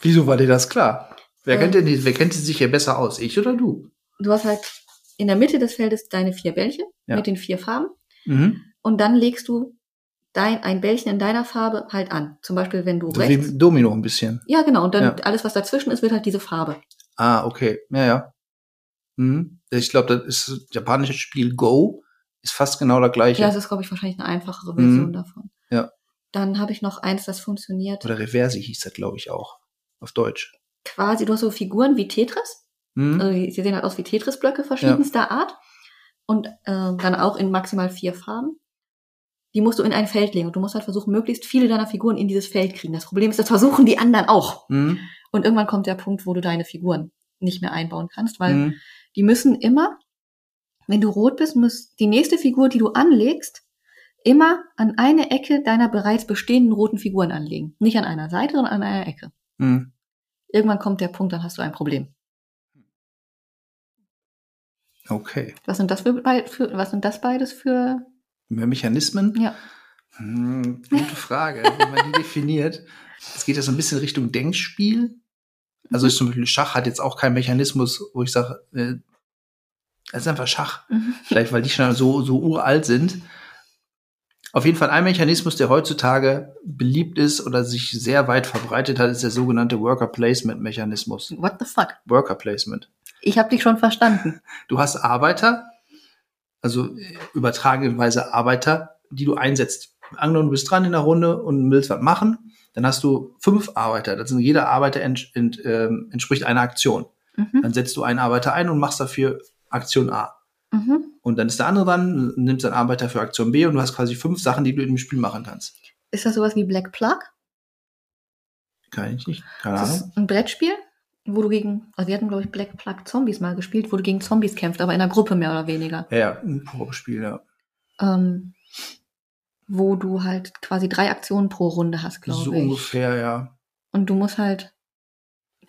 Wieso war dir das klar? Wer Äh. kennt denn die, wer kennt sich hier besser aus? Ich oder du? Du hast halt in der Mitte des Feldes deine vier Bällchen Ja. mit den vier Farben Mhm. und dann legst du dein, ein Bällchen in deiner Farbe halt an. Zum Beispiel, wenn du So rechts. wie Domino ein bisschen. Ja, genau. Und dann Ja. alles, was dazwischen ist, wird halt diese Farbe. Ah, okay. Ja, ja. Mhm. Ich glaube, das ist das japanische Spiel Go. Ist fast genau das gleiche. Ja, das ist, glaube ich, wahrscheinlich eine einfachere Version Mhm. davon. Ja. Dann habe ich noch eins, das funktioniert Oder Reversi hieß das, glaube ich, auch. Auf Deutsch. quasi, du hast so Figuren wie Tetris. Mhm. Also die, sie sehen halt aus wie Tetris-Blöcke verschiedenster Art. Und äh, dann auch in maximal vier Farben. Die musst du in ein Feld legen und du musst halt versuchen, möglichst viele deiner Figuren in dieses Feld kriegen. Das Problem ist, das versuchen die anderen auch. Mhm. Und irgendwann kommt der Punkt, wo du deine Figuren nicht mehr einbauen kannst, weil Mhm. die müssen immer, wenn du rot bist, muss die nächste Figur, die du anlegst, immer an eine Ecke deiner bereits bestehenden roten Figuren anlegen. Nicht an einer Seite, sondern an einer Ecke. Mhm. Irgendwann kommt der Punkt, dann hast du ein Problem. Okay. Was sind das für, für was sind das beides für? Mehr Mechanismen? Ja. Hm, gute Frage, wie man die definiert. Es geht ja so ein bisschen Richtung Denkspiel. Also Mhm. ist zum Beispiel Schach hat jetzt auch keinen Mechanismus, wo ich sage, äh, es ist einfach Schach. Mhm. Vielleicht, weil die schon so, so uralt sind. Auf jeden Fall ein Mechanismus, der heutzutage beliebt ist oder sich sehr weit verbreitet hat, ist der sogenannte Worker Placement Mechanismus. What the fuck? Worker Placement. Ich habe dich schon verstanden. Du hast Arbeiter, also äh, übertragenerweise Arbeiter, die du einsetzt. Angenommen, du bist dran in der Runde und willst was machen, dann hast du fünf Arbeiter. Das sind jeder Arbeiter ent, ent, ähm, entspricht einer Aktion. Mhm. Dann setzt du einen Arbeiter ein und machst dafür Aktion A. Mhm. Und dann ist der andere dran, nimmst einen Arbeiter für Aktion B und du hast quasi fünf Sachen, die du in dem Spiel machen kannst. Ist das sowas wie Black Plug? Kann ich nicht. Keine Das Ahnung. ist ein Brettspiel, wo du gegen, also wir hatten, glaube ich, Black Plug Zombies mal gespielt, wo du gegen Zombies kämpfst, aber in einer Gruppe mehr oder weniger. Ja, ja, ein Probespiel, ja. Ähm, wo du halt quasi drei Aktionen pro Runde hast, glaube So ich. ungefähr, ja. Und du musst halt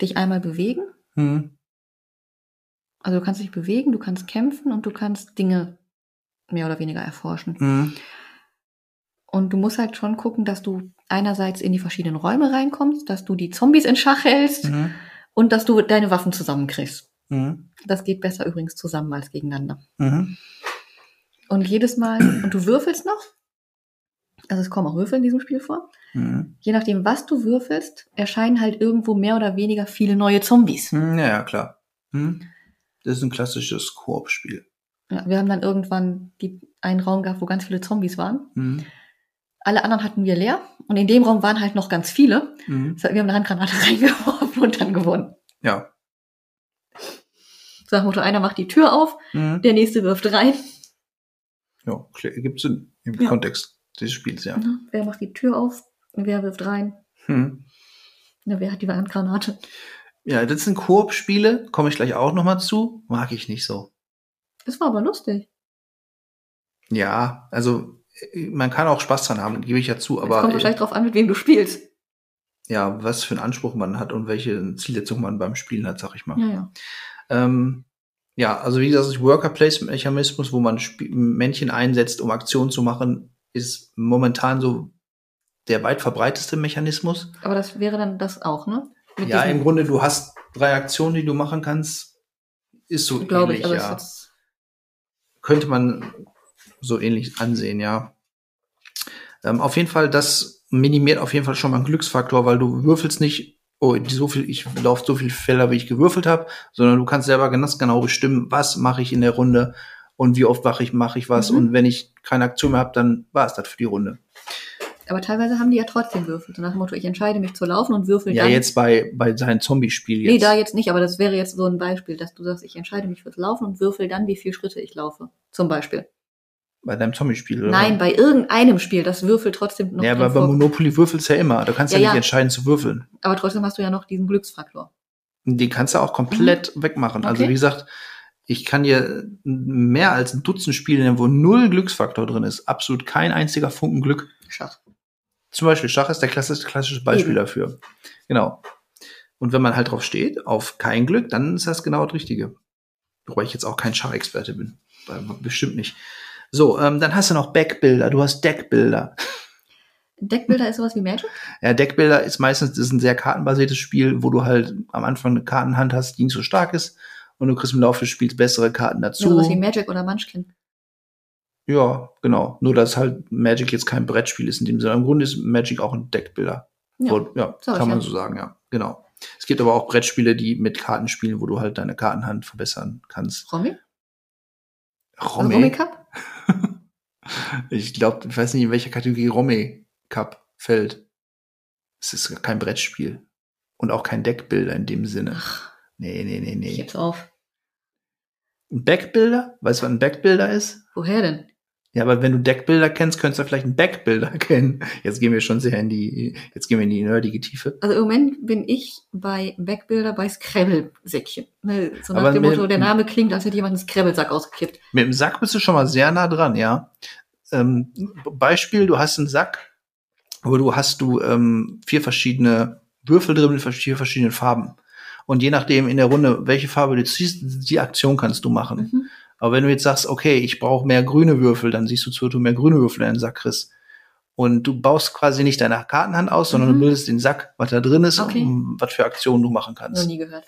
dich einmal bewegen. Hm. Also du kannst dich bewegen, du kannst kämpfen und du kannst Dinge mehr oder weniger erforschen. Hm. Und du musst halt schon gucken, dass du einerseits in die verschiedenen Räume reinkommst, dass du die Zombies in Schach hältst Hm. und dass du deine Waffen zusammenkriegst. Hm. Das geht besser übrigens zusammen als gegeneinander. Mhm. Und jedes Mal, und du würfelst noch, also es kommen auch Würfel in diesem Spiel vor, Mhm. je nachdem, was du würfelst, erscheinen halt irgendwo mehr oder weniger viele neue Zombies. Hm, Ja, ja, klar. Das ist ein klassisches Koop-Spiel. Ja, wir haben dann irgendwann die, einen Raum gehabt, wo ganz viele Zombies waren. Hm. Alle anderen hatten wir leer und in dem Raum waren halt noch ganz viele. Hm. Das heißt, Wir haben eine Handgranate reingeworfen und dann gewonnen. Ja. Dem Motto, einer macht die Tür auf, Hm. der nächste wirft rein. Ja, gibt Sinn im Ja. Kontext des Spiels, ja. Ne? Wer macht die Tür auf, wer wirft rein, Hm. ne, wer hat die Handgranate. Ja, das sind Koop-Spiele, komme ich gleich auch nochmal zu. Mag ich nicht so. Das war aber lustig. Ja, also äh, man kann auch Spaß dran haben, gebe ich ja zu, Es aber kommt wahrscheinlich drauf an, mit wem du spielst. ja, was für einen Anspruch man hat und welche Zielsetzung man beim Spielen hat, sag ich mal. Ja, ja. Ähm, ja, also wie gesagt, das Worker Placement Mechanismus, wo man Sp Männchen einsetzt, um Aktionen zu machen, ist momentan so der weit verbreiteste Mechanismus. Aber das wäre dann das auch, ne? Ja, im Grunde, du hast drei Aktionen, die du machen kannst. Ist so glaube ich, ähnlich, aber ja. Könnte man so ähnlich ansehen, ja. Ähm, auf jeden Fall, das minimiert auf jeden Fall schon mal einen Glücksfaktor, weil du würfelst nicht, oh, so viel, ich laufe so viel Felder, wie ich gewürfelt habe, sondern du kannst selber ganz genau bestimmen, was mache ich in der Runde und wie oft mache ich, mache ich was. Mhm. Und wenn ich keine Aktion mehr habe, dann war es das für die Runde. Aber teilweise haben die ja trotzdem Würfel. So nach dem Motto, ich entscheide mich zu laufen und würfel Ja, dann. jetzt bei, bei seinem Zombie-Spiel jetzt. Nee, da jetzt nicht, aber das wäre jetzt so ein Beispiel, dass du sagst, ich entscheide mich fürs Laufen und würfel dann, wie viele Schritte ich laufe. Zum Beispiel. Bei deinem Zombie-Spiel, oder? Nein, bei irgendeinem Spiel, das Würfel trotzdem noch Ja, aber bei Monopoly würfelst du ja immer. Du kannst ja, Ja, nicht ja. entscheiden zu würfeln. Aber trotzdem hast du ja noch diesen Glücksfaktor. Die kannst du auch komplett wegmachen. Also Mhm. Okay. wie gesagt, ich kann dir mehr als ein Dutzend Spiele nennen, wo null Glücksfaktor drin ist. Absolut kein einziger Funken Glück. Schach. Zum Beispiel Schach ist der klassische, klassische Beispiel Eben. dafür. Genau. Und wenn man halt drauf steht, auf kein Glück, dann ist das genau das Richtige. Wobei ich jetzt auch kein Schachexperte bin. Weil- Bestimmt nicht. So, ähm, dann hast du noch Backbilder, du hast Deckbilder. Deckbilder ist sowas wie Magic? Ja, Deckbilder ist meistens ist ein sehr kartenbasiertes Spiel, wo du halt am Anfang eine Kartenhand hast, die nicht so stark ist. Und du kriegst im Laufe des Spiels bessere Karten dazu. sowas wie Magic oder Munchkin. Ja, genau. Nur, dass halt Magic jetzt kein Brettspiel ist in dem Sinne. Im Grunde ist Magic auch ein Deckbilder. Ja, Wo- ja ich kann man ja. so sagen, ja. Genau. Es gibt aber auch Brettspiele, die mit Karten spielen, wo du halt deine Kartenhand verbessern kannst. Romy? Romme. Romy Cup? ich glaube, ich weiß nicht, in welcher Kategorie Romme Cup fällt. Es ist kein Brettspiel. Und auch kein Deckbilder in dem Sinne. Ach, Nee, nee, nee, ich nee. geb's auf. Ein Backbilder? Weißt du, was ein Backbilder ist? Woher denn? Ja, aber wenn du Deckbilder kennst, könntest du vielleicht einen Backbilder kennen. Jetzt gehen wir schon sehr in die, jetzt gehen wir in die nerdige Tiefe. Also im Moment bin ich bei Backbilder bei Scrabble-Säckchen. Ne, so nach Aber dem Motto, der Name klingt, als hätte jemand einen Scrabble-Sack ausgekippt. Mit dem Sack bist du schon mal sehr nah dran, ja. Ähm, Beispiel, du hast einen Sack, wo du hast du ähm, vier verschiedene Würfel drin mit vier verschiedenen Farben. Und je nachdem in der Runde, welche Farbe du ziehst, die Aktion kannst du machen. Mhm. Aber wenn du jetzt sagst, okay, ich brauche mehr grüne Würfel, dann siehst du zu, du mehr grüne Würfel in den Sack kriegst. Und du baust quasi nicht deine Kartenhand aus, sondern Mhm. du bildest den Sack, was da drin ist Okay. und was für Aktionen du machen Noch kannst. nie gehört.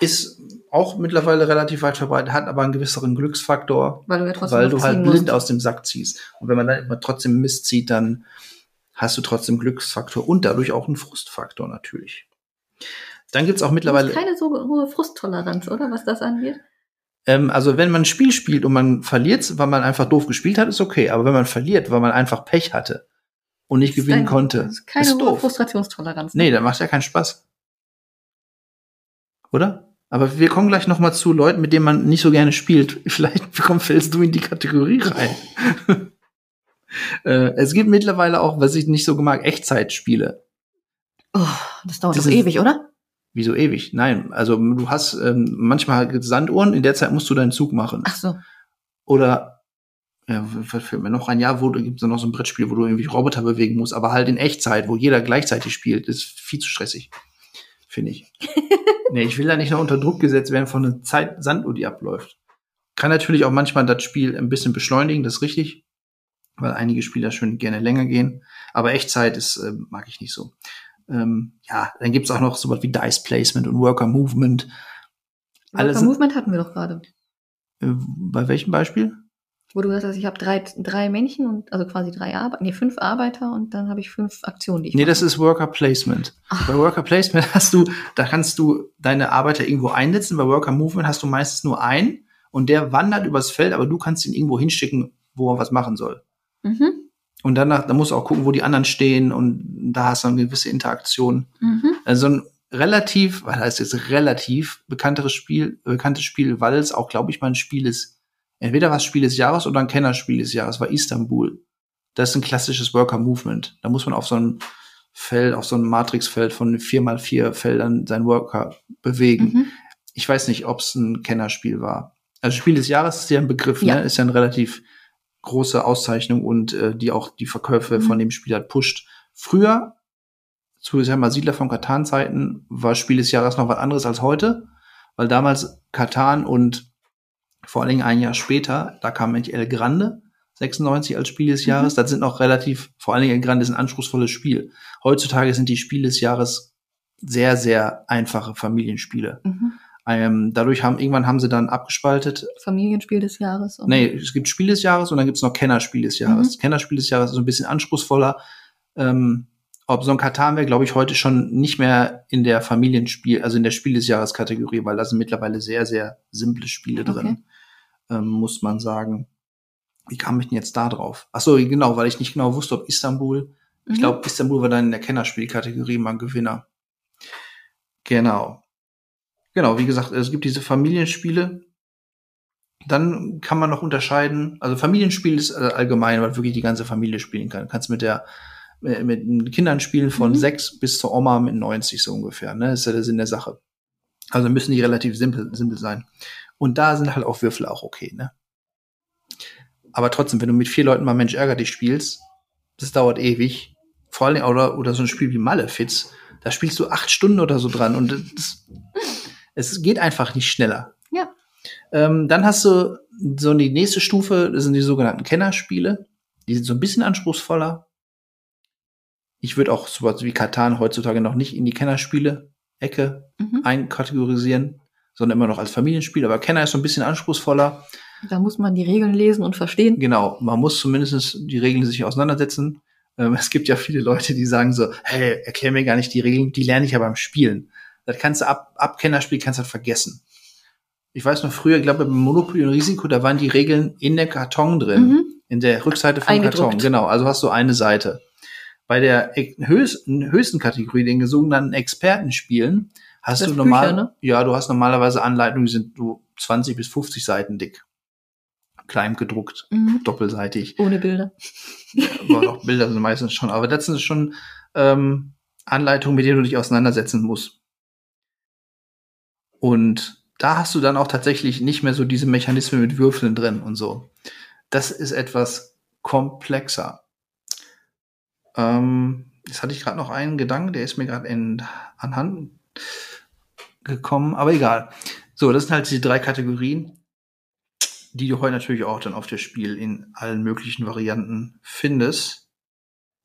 ist auch mittlerweile relativ weit verbreitet, hat aber einen gewisseren Glücksfaktor, Weil du ja weil noch du halt musst. blind aus dem Sack ziehst. Und wenn man dann immer trotzdem Mist zieht, dann hast du trotzdem Glücksfaktor und dadurch auch einen Frustfaktor natürlich. Dann gibt's auch Du hast mittlerweile, keine so hohe Frusttoleranz, oder, was das angeht? Ähm, also wenn man ein Spiel spielt und man verliert, weil man einfach doof gespielt hat, ist okay. Aber wenn man verliert, weil man einfach Pech hatte und nicht Das ist gewinnen ein- konnte, Das ist keine ist doof. Frustrationstoleranz. Nee, dann macht ja keinen Spaß. Oder? Aber wir kommen gleich noch mal zu Leuten, mit denen man nicht so gerne spielt. Vielleicht komm, fällst du in die Kategorie rein. äh, es gibt mittlerweile auch, was ich nicht so mag, Echtzeitspiele. Oh, das dauert doch ist- ewig, oder? Wieso ewig? Nein, also du hast ähm, manchmal Sanduhren, in der Zeit musst du deinen Zug machen. Ach so. Oder ja, was fällt mir noch ein? Ja, wo du gibt's noch so ein Brettspiel, wo du irgendwie Roboter bewegen musst, aber halt in Echtzeit, wo jeder gleichzeitig spielt, ist viel zu stressig, finde ich. nee, ich will da nicht noch unter Druck gesetzt werden von einer Zeit Sanduhr, die abläuft. Kann natürlich auch manchmal das Spiel ein bisschen beschleunigen, das ist richtig, weil einige Spieler schon gerne länger gehen. Aber Echtzeit ist äh, mag ich nicht so. Ähm, ja, dann gibt's auch noch sowas wie Dice Placement und Worker Movement. Alles- Worker Movement hatten wir doch gerade. Äh, bei welchem Beispiel? Wo du gesagt hast, ich habe drei, drei Männchen und also quasi drei Arbeiter, nee, fünf Arbeiter und dann habe ich fünf Aktionen, die ich Nee, mache. das ist Worker Placement. Ach. Bei Worker Placement hast du, da kannst du deine Arbeiter irgendwo einsetzen. Bei Worker Movement hast du meistens nur einen und der wandert übers Feld, aber du kannst ihn irgendwo hinschicken, wo er was machen soll. Mhm. Und danach, da musst du auch gucken, wo die anderen stehen und da hast du eine gewisse Interaktion. Mhm. Also ein relativ, was heißt jetzt relativ bekannteres Spiel, bekanntes Spiel, weil es auch, glaube ich, mal ein Spiel ist. Entweder was Spiel des Jahres oder ein Kennerspiel des Jahres, war Istanbul. Das ist ein klassisches Worker Movement. Da muss man auf so einem Feld, auf so einem Matrixfeld von vier mal vier Feldern seinen Worker bewegen. Mhm. Ich weiß nicht, ob es ein Kennerspiel war. Also Spiel des Jahres ist ja ein Begriff, Ja. ne? Ist ja eine relativ große Auszeichnung und äh, die auch die Verkäufe Mhm. von dem Spiel halt pusht. Früher, zu ich sag mal, Siedler von Katan Zeiten, war Spiel des Jahres noch was anderes als heute, weil damals Katan und vor allen Dingen ein Jahr später, da kam nämlich El Grande 96 als Spiel des Mhm. Jahres. Das sind noch relativ, vor allen Dingen El Grande ist ein anspruchsvolles Spiel. Heutzutage sind die Spiele des Jahres sehr, sehr einfache Familienspiele. Mhm. Ähm, dadurch haben, irgendwann haben sie dann abgespaltet. Familienspiel des Jahres. und- Nee, es gibt Spiel des Jahres und dann gibt's noch Kennerspiel des Jahres. Mhm. Kennerspiel des Jahres ist so ein bisschen anspruchsvoller. Ähm, ob so ein Katan wäre, glaube ich, heute schon nicht mehr in der Familienspiel, also in der Spiel des Jahres Kategorie, weil da sind mittlerweile sehr, sehr simple Spiele Okay. drin, ähm, muss man sagen. Wie kam ich denn jetzt da drauf? Ach so, genau, weil ich nicht genau wusste, ob Istanbul ich Mhm. glaube, Istanbul war dann in der Kennerspielkategorie mal ein Gewinner. Genau. Genau, wie gesagt, es gibt diese Familienspiele. Dann kann man noch unterscheiden, also Familienspiel ist äh, allgemein, weil wirklich die ganze Familie spielen kann. Du kannst mit der äh, mit Kindern spielen von Mhm. sechs bis zur Oma mit 90 so ungefähr. Ne? Das ist ja der Sinn der Sache. Also müssen die relativ simpel, simpel sein. Und da sind halt auch Würfel auch okay, ne? Aber trotzdem, wenn du mit vier Leuten mal Mensch ärger dich spielst, das dauert ewig. Vor allem, oder, oder so ein Spiel wie Malefiz, da spielst du acht Stunden oder so dran und das, es geht einfach nicht schneller. Ja. Ähm, dann hast du so die nächste Stufe, das sind die sogenannten Kennerspiele. Die sind so ein bisschen anspruchsvoller. Ich würde auch sowas wie Katan heutzutage noch nicht in die Kennerspiele-Ecke Mhm. einkategorisieren, sondern immer noch als Familienspiel. Aber Kenner ist so ein bisschen anspruchsvoller. Da muss man die Regeln lesen und verstehen. Genau, man muss zumindest die Regeln sich auseinandersetzen. Ähm, es gibt ja viele Leute, die sagen so, hey, erklär mir gar nicht die Regeln, die lerne ich ja beim Spielen. Das kannst du ab, ab Kennerspiel kannst du das vergessen. Ich weiß noch früher, ich glaube, beim Monopoly und Risiko, da waren die Regeln in der Karton drin, Mhm. in der Rückseite vom. Karton. Genau, also hast du eine Seite. Bei der höchsten, höchsten Kategorie, den sogenannten Expertenspielen, hast Das du normal, Bücher, ne? ja, du hast normalerweise Anleitungen, die sind so 20 bis 50 Seiten dick. Klein gedruckt, Mhm. doppelseitig. Ohne Bilder. Aber doch Bilder sind meistens schon. Aber das sind schon ähm, Anleitungen, mit denen du dich auseinandersetzen musst. Und da hast du dann auch tatsächlich nicht mehr so diese Mechanismen mit Würfeln drin und so. Das ist etwas komplexer. Ähm, jetzt hatte ich gerade noch einen Gedanken, der ist mir gerade anhand gekommen, aber egal. So, das sind halt diese drei Kategorien, die du heute natürlich auch dann auf das Spiel in allen möglichen Varianten findest.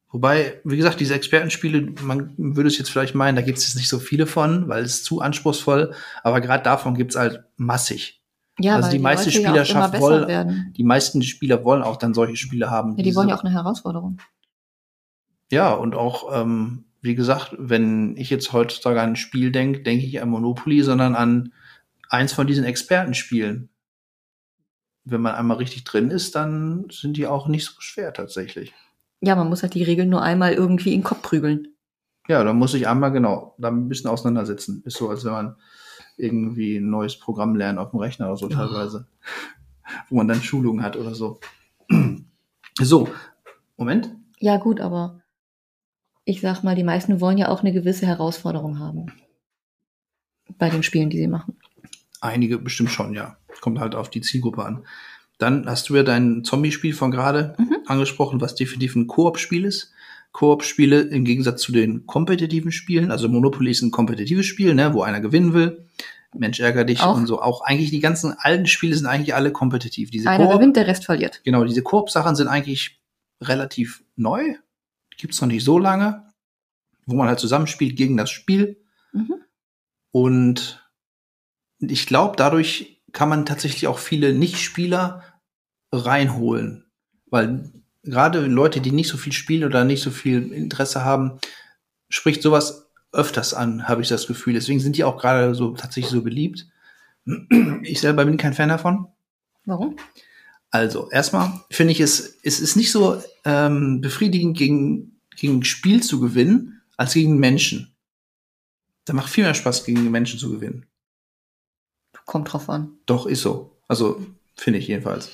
Wobei, wie gesagt, diese Expertenspiele, man würde es jetzt vielleicht meinen, da gibt es jetzt nicht so viele von, weil es zu anspruchsvoll, aber gerade davon gibt es halt massig. Ja, also weil die meiste Leute ja immer besser wollen, werden. die meisten Spieler wollen auch dann solche Spiele haben. Ja, die wollen ja auch eine Herausforderung. Ja, und auch, ähm, wie gesagt, wenn ich jetzt heutzutage an ein Spiel denke, denke ich an Monopoly, sondern an eins von diesen Expertenspielen. Wenn man einmal richtig drin ist, dann sind die auch nicht so schwer tatsächlich. Ja, man muss halt die Regeln nur einmal irgendwie in den Kopf prügeln. Ja, da muss ich einmal genau da ein bisschen auseinandersetzen. Ist so, als wenn man irgendwie ein neues Programm lernt auf dem Rechner oder so Ja. teilweise. Wo man dann Schulungen hat oder so. So, Moment. Ja, gut, aber ich sag mal, die meisten wollen ja auch eine gewisse Herausforderung haben. Bei den Spielen, die sie machen. Einige bestimmt schon, ja. Kommt halt auf die Zielgruppe an. Dann hast du ja dein Zombie-Spiel von gerade Mhm. angesprochen, was definitiv ein Koop-Spiel ist. Koop-Spiele im Gegensatz zu den kompetitiven Spielen, also Monopoly ist ein kompetitives Spiel, ne, wo einer gewinnen will. Mensch, ärger dich Auch. und so. Auch eigentlich die ganzen alten Spiele sind eigentlich alle kompetitiv. Diese Einer gewinnt, der Rest verliert. Genau, diese Koop-Sachen sind eigentlich relativ neu. Gibt's noch nicht so lange. Wo man halt zusammenspielt gegen das Spiel. Mhm. Und ich glaube, dadurch kann man tatsächlich auch viele Nicht-Spieler reinholen. Weil gerade Leute, die nicht so viel spielen oder nicht so viel Interesse haben, spricht sowas öfters an, habe ich das Gefühl. Deswegen sind die auch gerade so tatsächlich so beliebt. Ich selber bin kein Fan davon. Warum? Also, erstmal finde ich es, es ist nicht so ähm, befriedigend, gegen, gegen Spiel zu gewinnen, als gegen Menschen. Da macht viel mehr Spaß, gegen Menschen zu gewinnen. Kommt drauf an. Doch, ist so. Also, finde ich jedenfalls.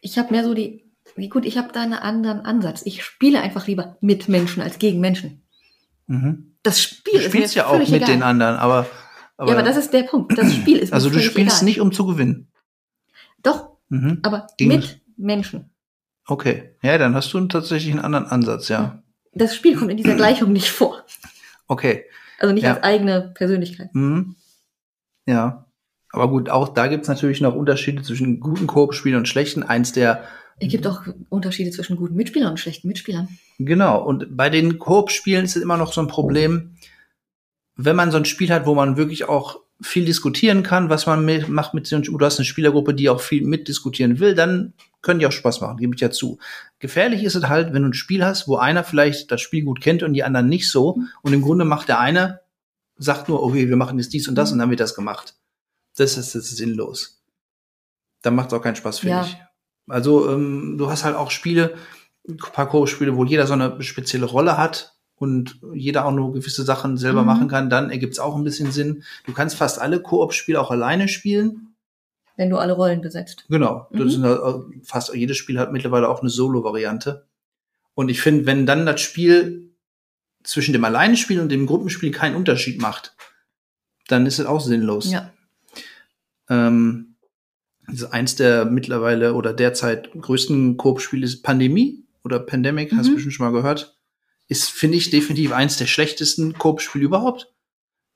Ich habe mehr so die, wie gut, ich habe da einen anderen Ansatz. Ich spiele einfach lieber mit Menschen als gegen Menschen. Mhm. Das Spiel Du spielst ja auch mit egal. den anderen, aber, aber, ja, aber das ist der Punkt. Das Spiel ist also du spielst egal. nicht, um zu gewinnen. Doch, Mhm. aber Gegen- mit Menschen. Okay. Ja, dann hast du tatsächlich einen anderen Ansatz, ja. Das Spiel kommt in dieser Gleichung nicht vor. Okay. Also nicht Ja. als eigene Persönlichkeit. Mhm. Ja. Aber gut, auch da gibt's natürlich noch Unterschiede zwischen guten Koop-Spielen und schlechten. Eins der Es gibt auch Unterschiede zwischen guten Mitspielern und schlechten Mitspielern. Genau, und bei den Koop-Spielen ist es immer noch so ein Problem, wenn man so ein Spiel hat, wo man wirklich auch viel diskutieren kann, was man mit, macht mit so einem, du hast eine Spielergruppe, die auch viel mitdiskutieren will, dann können die auch Spaß machen, gebe ich ja zu. Gefährlich ist es halt, wenn du ein Spiel hast, wo einer vielleicht das Spiel gut kennt und die anderen nicht so, und im Grunde macht der eine, sagt nur, okay, wir machen jetzt dies und das und dann wird das gemacht. Das ist, das ist sinnlos. Dann macht es auch keinen Spaß, finde Ja. ich. Also, ähm, du hast halt auch Spiele, ein paar Koop-Spiele, wo jeder so eine spezielle Rolle hat und jeder auch nur gewisse Sachen selber Mhm. machen kann, dann ergibt es auch ein bisschen Sinn. Du kannst fast alle Koop-Spiele auch alleine spielen. Wenn du alle Rollen besetzt. Genau. Mhm. Sind äh, fast jedes Spiel hat mittlerweile auch eine Solo-Variante. Und ich finde, wenn dann das Spiel zwischen dem Alleinspiel und dem Gruppenspiel keinen Unterschied macht, dann ist es auch sinnlos. Ja. Ähm, das ist eins der mittlerweile oder derzeit größten Koop-Spiele ist Pandemie oder Pandemic, hast du Mhm. bestimmt schon mal gehört. Ist, finde ich, definitiv eins der schlechtesten Koop-Spiele überhaupt.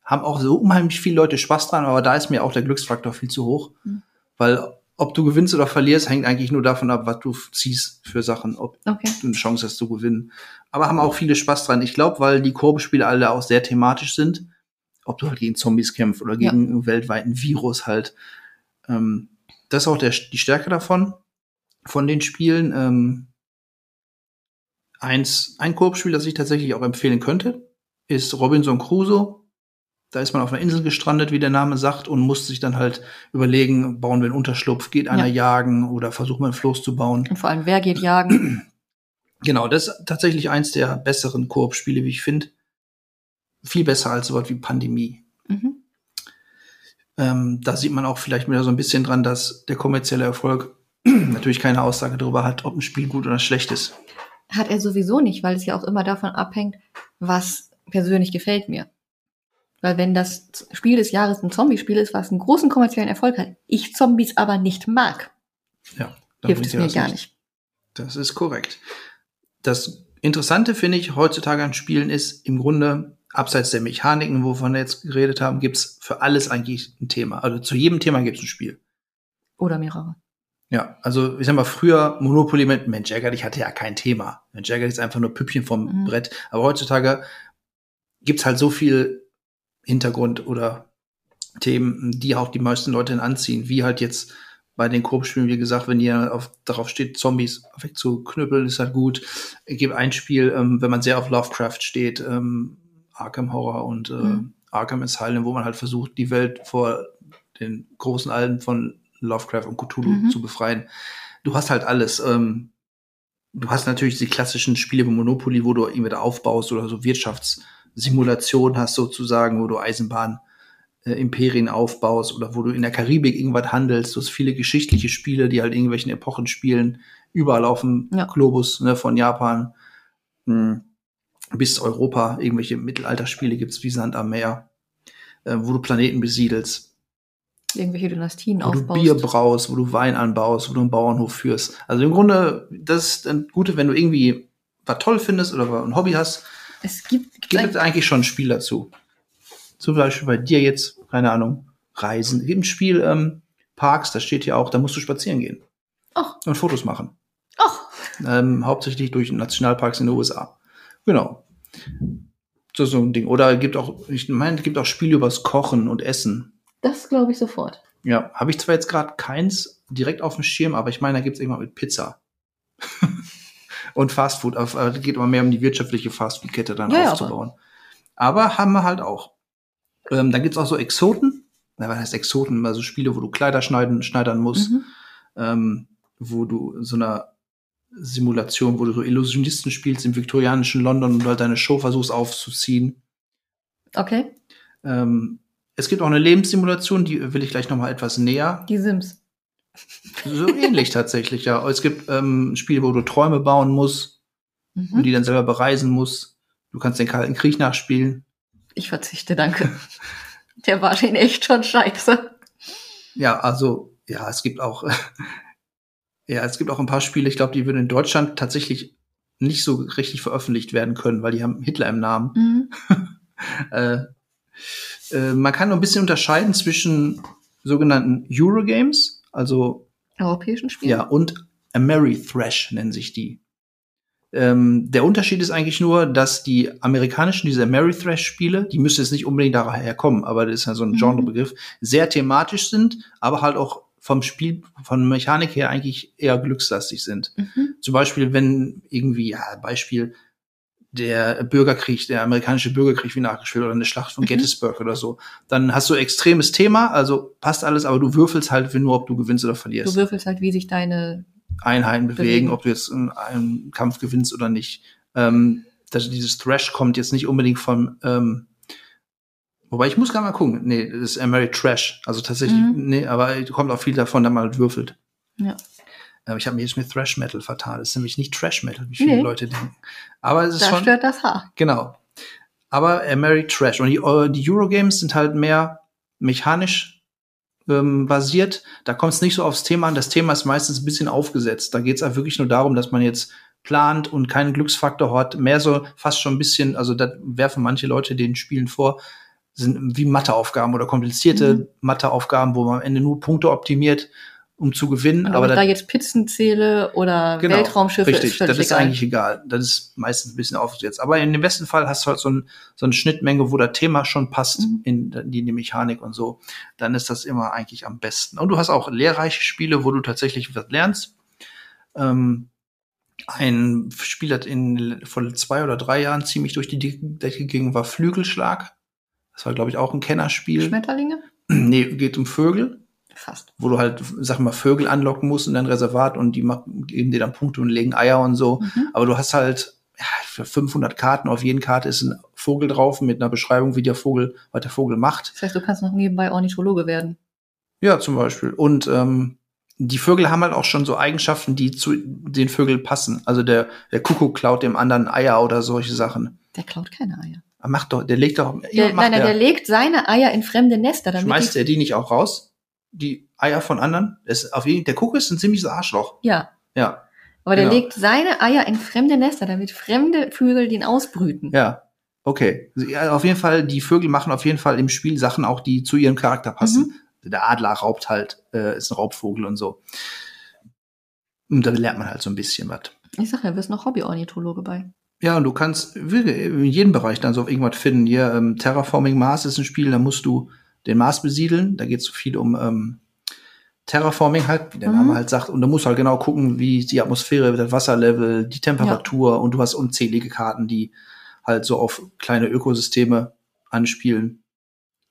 Haben auch so unheimlich viele Leute Spaß dran, aber da ist mir auch der Glücksfaktor viel zu hoch. Mhm. Weil ob du gewinnst oder verlierst, hängt eigentlich nur davon ab, was du ziehst für Sachen, ob Okay. du eine Chance hast zu gewinnen. Aber haben auch viele Spaß dran. Ich glaube, weil die Koop-Spiele alle auch sehr thematisch sind. Ob du halt gegen Zombies kämpfst oder gegen einen weltweiten Virus halt. Ähm, das ist auch der, die Stärke davon, von den Spielen. Ähm, eins, ein Koop-Spiel, das ich tatsächlich auch empfehlen könnte, ist Robinson Crusoe. Da ist man auf einer Insel gestrandet, wie der Name sagt, und muss sich dann halt überlegen, bauen wir einen Unterschlupf, geht einer jagen oder versuchen wir ein Floß zu bauen. Und vor allem, wer geht jagen? Genau, das ist tatsächlich eins der besseren Koop-Spiele, wie ich finde. Viel besser als sowas wie Pandemie. mhm. Ähm, da sieht man auch vielleicht wieder so ein bisschen dran, dass der kommerzielle Erfolg natürlich keine Aussage darüber hat, ob ein Spiel gut oder schlecht ist. Hat er sowieso nicht, weil es ja auch immer davon abhängt, was persönlich gefällt mir. Weil wenn das Spiel des Jahres ein Zombie-Spiel ist, was einen großen kommerziellen Erfolg hat, ich Zombies aber nicht mag, Ja, hilft es mir gar nicht. Das ist korrekt. Das Interessante finde ich heutzutage an Spielen ist, im Grunde, abseits der Mechaniken, wovon wir jetzt geredet haben, gibt's für alles eigentlich ein Thema. Also zu jedem Thema gibt's ein Spiel. Oder mehrere. Ja, also ich sag mal, früher Monopoly mit Mensch ärgerlich hatte ja kein Thema. Mensch ärgerlich ist einfach nur Püppchen vom Mhm. Brett. Aber heutzutage gibt's halt so viel Hintergrund oder Themen, die auch die meisten Leute anziehen, wie halt jetzt bei den Koop-Spielen, wie gesagt, wenn ihr auf, darauf steht, Zombies wegzuknüppeln, ist halt gut. Es gibt ein Spiel, ähm, wenn man sehr auf Lovecraft steht, ähm, Arkham Horror und äh, Mhm. Arkham Asylum, wo man halt versucht, die Welt vor den großen Alten von Lovecraft und Cthulhu Mhm. zu befreien. Du hast halt alles. Ähm, du hast natürlich die klassischen Spiele wie Monopoly, wo du irgendwie da aufbaust oder so Wirtschaftssimulation hast sozusagen, wo du Eisenbahn äh, Imperien aufbaust oder wo du in der Karibik irgendwas handelst. Du hast viele geschichtliche Spiele, die halt irgendwelchen Epochen spielen, überall auf dem Ja. Globus, ne, von Japan mh, bis Europa. Irgendwelche Mittelalterspiele gibt's wie Sand am Meer, äh, wo du Planeten besiedelst Irgendwelche Dynastien wo du aufbaust. Bier braust, wo du Wein anbaust, wo du einen Bauernhof führst. Also im Grunde, das ist ein Gute, wenn du irgendwie was toll findest oder ein Hobby hast, es gibt, gibt gibt es eigentlich schon ein Spiel dazu. Zum Beispiel bei dir jetzt, keine Ahnung, Reisen. Es gibt ein Spiel, ähm, Parks, da steht hier auch, da musst du spazieren gehen. Ach. Und Fotos machen. ach, Ähm, hauptsächlich durch Nationalparks in den USA. Genau. So, so ein Ding. Oder es gibt auch, ich meine, es gibt auch Spiele übers Kochen und Essen. das glaube ich sofort. Ja, habe ich zwar jetzt gerade keins direkt auf dem Schirm, aber ich meine, da gibt's irgendwann mit Pizza. und Fastfood, aber es geht immer mehr um die wirtschaftliche Fastfood-Kette dann Ja, aufzubauen. Aber, haben wir halt auch. Ähm, dann gibt's auch so Exoten. Na, was heißt Exoten? Also Spiele, wo du Kleider schneiden, schneidern musst, Mhm. ähm, wo du so einer Simulation, wo du so Illusionisten spielst im viktorianischen London und halt deine Show versuchst aufzuziehen. Okay, Ähm, es gibt auch eine Lebenssimulation, die will ich gleich noch mal etwas näher die Sims. So ähnlich tatsächlich, ja. Es gibt ähm, Spiele, wo du Träume bauen musst und Mhm. die dann selber bereisen musst. Du kannst den Kalten Krieg nachspielen. Ich verzichte, danke. Der war den echt schon scheiße. Ja, also, ja, es gibt auch, ja, es gibt auch ein paar Spiele, ich glaube, die würden in Deutschland tatsächlich nicht so richtig veröffentlicht werden können, weil die haben Hitler im Namen. Mhm. Äh, äh, man kann nur ein bisschen unterscheiden zwischen sogenannten Eurogames, also Europäischen Spiele? Ja, und Ameritrash nennen sich die. Ähm, der Unterschied ist eigentlich nur, dass die amerikanischen, diese Ameritrash-Spiele, die müssen jetzt nicht unbedingt daher kommen, aber das ist ja so ein Mhm. Genrebegriff, sehr thematisch sind, aber halt auch vom Spiel, von Mechanik her eigentlich eher glückslastig sind. Mhm. Zum Beispiel, wenn irgendwie, ja, Beispiel, der Bürgerkrieg, der amerikanische Bürgerkrieg wie nachgespielt oder eine Schlacht von Mhm. Gettysburg oder so, dann hast du extremes Thema, also passt alles, aber du würfelst halt nur, ob du gewinnst oder verlierst. Du würfelst halt, wie sich deine. Einheiten bewegen, Bewegen. ob du jetzt einen, Kampf gewinnst oder nicht. Ähm, das, dieses Thrash kommt jetzt nicht unbedingt von, ähm, wobei ich muss gar mal gucken. Nee, das ist Mary Trash. Also tatsächlich, Mhm. nee, aber kommt auch viel davon, dass man halt würfelt. Ja. Aber ich habe mir jetzt mit Thrash Metal vertan. Das ist nämlich nicht Trash Metal, wie viele Nee. Leute denken. Aber es ist Da schon, stört das Haar. genau. Aber Mary Trash. Und die, äh, die Eurogames sind halt mehr mechanisch ähm, basiert. Da kommt es nicht so aufs Thema an. Das Thema ist meistens ein bisschen aufgesetzt. Da geht es halt wirklich nur darum, dass man jetzt plant und keinen Glücksfaktor hat. Mehr so fast schon ein bisschen, also da werfen manche Leute den Spielen vor, sind wie Matheaufgaben oder komplizierte Mhm. Matheaufgaben, wo man am Ende nur Punkte optimiert, um zu gewinnen. Und aber da- da jetzt Pizzen zähle oder Genau, Weltraumschiffe Richtig, ist das ist egal. eigentlich egal. Das ist meistens ein bisschen aufgesetzt. Aber in dem besten Fall hast du halt so, ein, so eine Schnittmenge, wo das Thema schon passt Mhm. in, die- in die Mechanik und so. Dann ist das immer eigentlich am besten. Und du hast auch lehrreiche Spiele, wo du tatsächlich was lernst. Ähm, ein Spiel hat in, vor zwei oder drei Jahren ziemlich durch die Decke ging, war Flügelschlag. Das war, glaube ich, auch ein Kennerspiel. Schmetterlinge? nee, geht um Vögel Fast. wo du halt, sag mal, Vögel anlocken musst in dein Reservat und die machen, geben dir dann Punkte und legen Eier und so. Mhm. Aber du hast halt ja, für 500 Karten, auf jeden Karte ist ein Vogel drauf mit einer Beschreibung, wie der Vogel, was der Vogel macht. Das heißt, du kannst noch nebenbei Ornithologe werden. Ja, zum Beispiel. Und ähm, die Vögel haben halt auch schon so Eigenschaften, die zu den Vögeln passen. Also der, der Kuckuck klaut dem anderen Eier oder solche Sachen. Der klaut keine Eier. Er macht doch, der legt doch, Der, macht nein, nein, der legt seine Eier in fremde Nester, damit schmeißt er die nicht auch raus? Die Eier von anderen? Ist auf jeden, der Kuckuck ist ein ziemliches Arschloch. Ja, Ja. aber der Genau. legt seine Eier in fremde Nester, damit fremde Vögel den ausbrüten. Ja, okay. Ja, auf jeden Fall, die Vögel machen auf jeden Fall im Spiel Sachen auch, die zu ihrem Charakter passen. Der Adler raubt halt, äh, ist ein Raubvogel und so. Und da lernt man halt so ein bisschen was. Ich sag ja, du bist noch Hobby-Ornithologe bei. Ja, und du kannst wirklich in jedem Bereich dann so irgendwas finden. Hier, ähm, Terraforming Mars ist ein Spiel, da musst du den Mars besiedeln. Da geht es so viel um ähm, Terraforming halt, wie der Mhm. Name halt sagt. Und da musst du halt genau gucken, wie die Atmosphäre, das Wasserlevel, die Temperatur. Und du hast unzählige Karten, die halt so auf kleine Ökosysteme anspielen.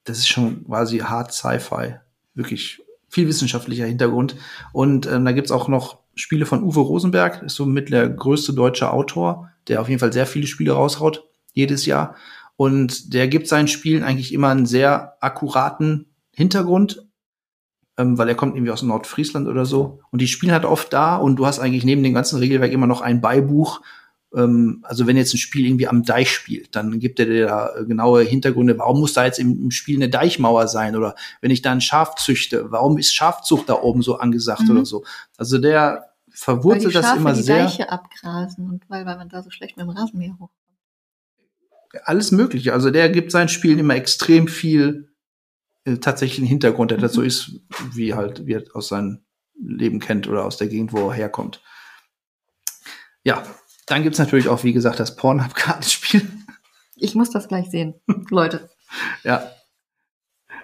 Das ist schon quasi hart Sci-Fi. Wirklich viel wissenschaftlicher Hintergrund. Und ähm, da gibt's auch noch Spiele von Uwe Rosenberg, ist so mit der größte deutsche Autor, der auf jeden Fall sehr viele Spiele raushaut, jedes Jahr. Und der gibt seinen Spielen eigentlich immer einen sehr akkuraten Hintergrund, ähm, weil er kommt irgendwie aus Nordfriesland oder so. Und die spielen halt oft da und du hast eigentlich neben dem ganzen Regelwerk immer noch ein Beibuch. Ähm, also wenn jetzt ein Spiel irgendwie am Deich spielt, dann gibt er dir da äh, genaue Hintergründe. Warum muss da jetzt im, im Spiel eine Deichmauer sein? Oder wenn ich da ein Schaf züchte, warum ist Schafzucht da oben so angesagt Mhm. oder so? Also der verwurzelt das immer die sehr. Deiche abgrasen und weil, weil man da so schlecht mit dem Rasenmäher hoch. alles Mögliche. Also der gibt seinen Spielen immer extrem viel äh, tatsächlichen Hintergrund, der Mhm. dazu ist, wie halt, wie er aus seinem Leben kennt oder aus der Gegend, wo er herkommt. Ja, dann gibt's natürlich auch, wie gesagt, das Pornhub-Kartenspiel. Ich muss das gleich sehen, Leute. Ja.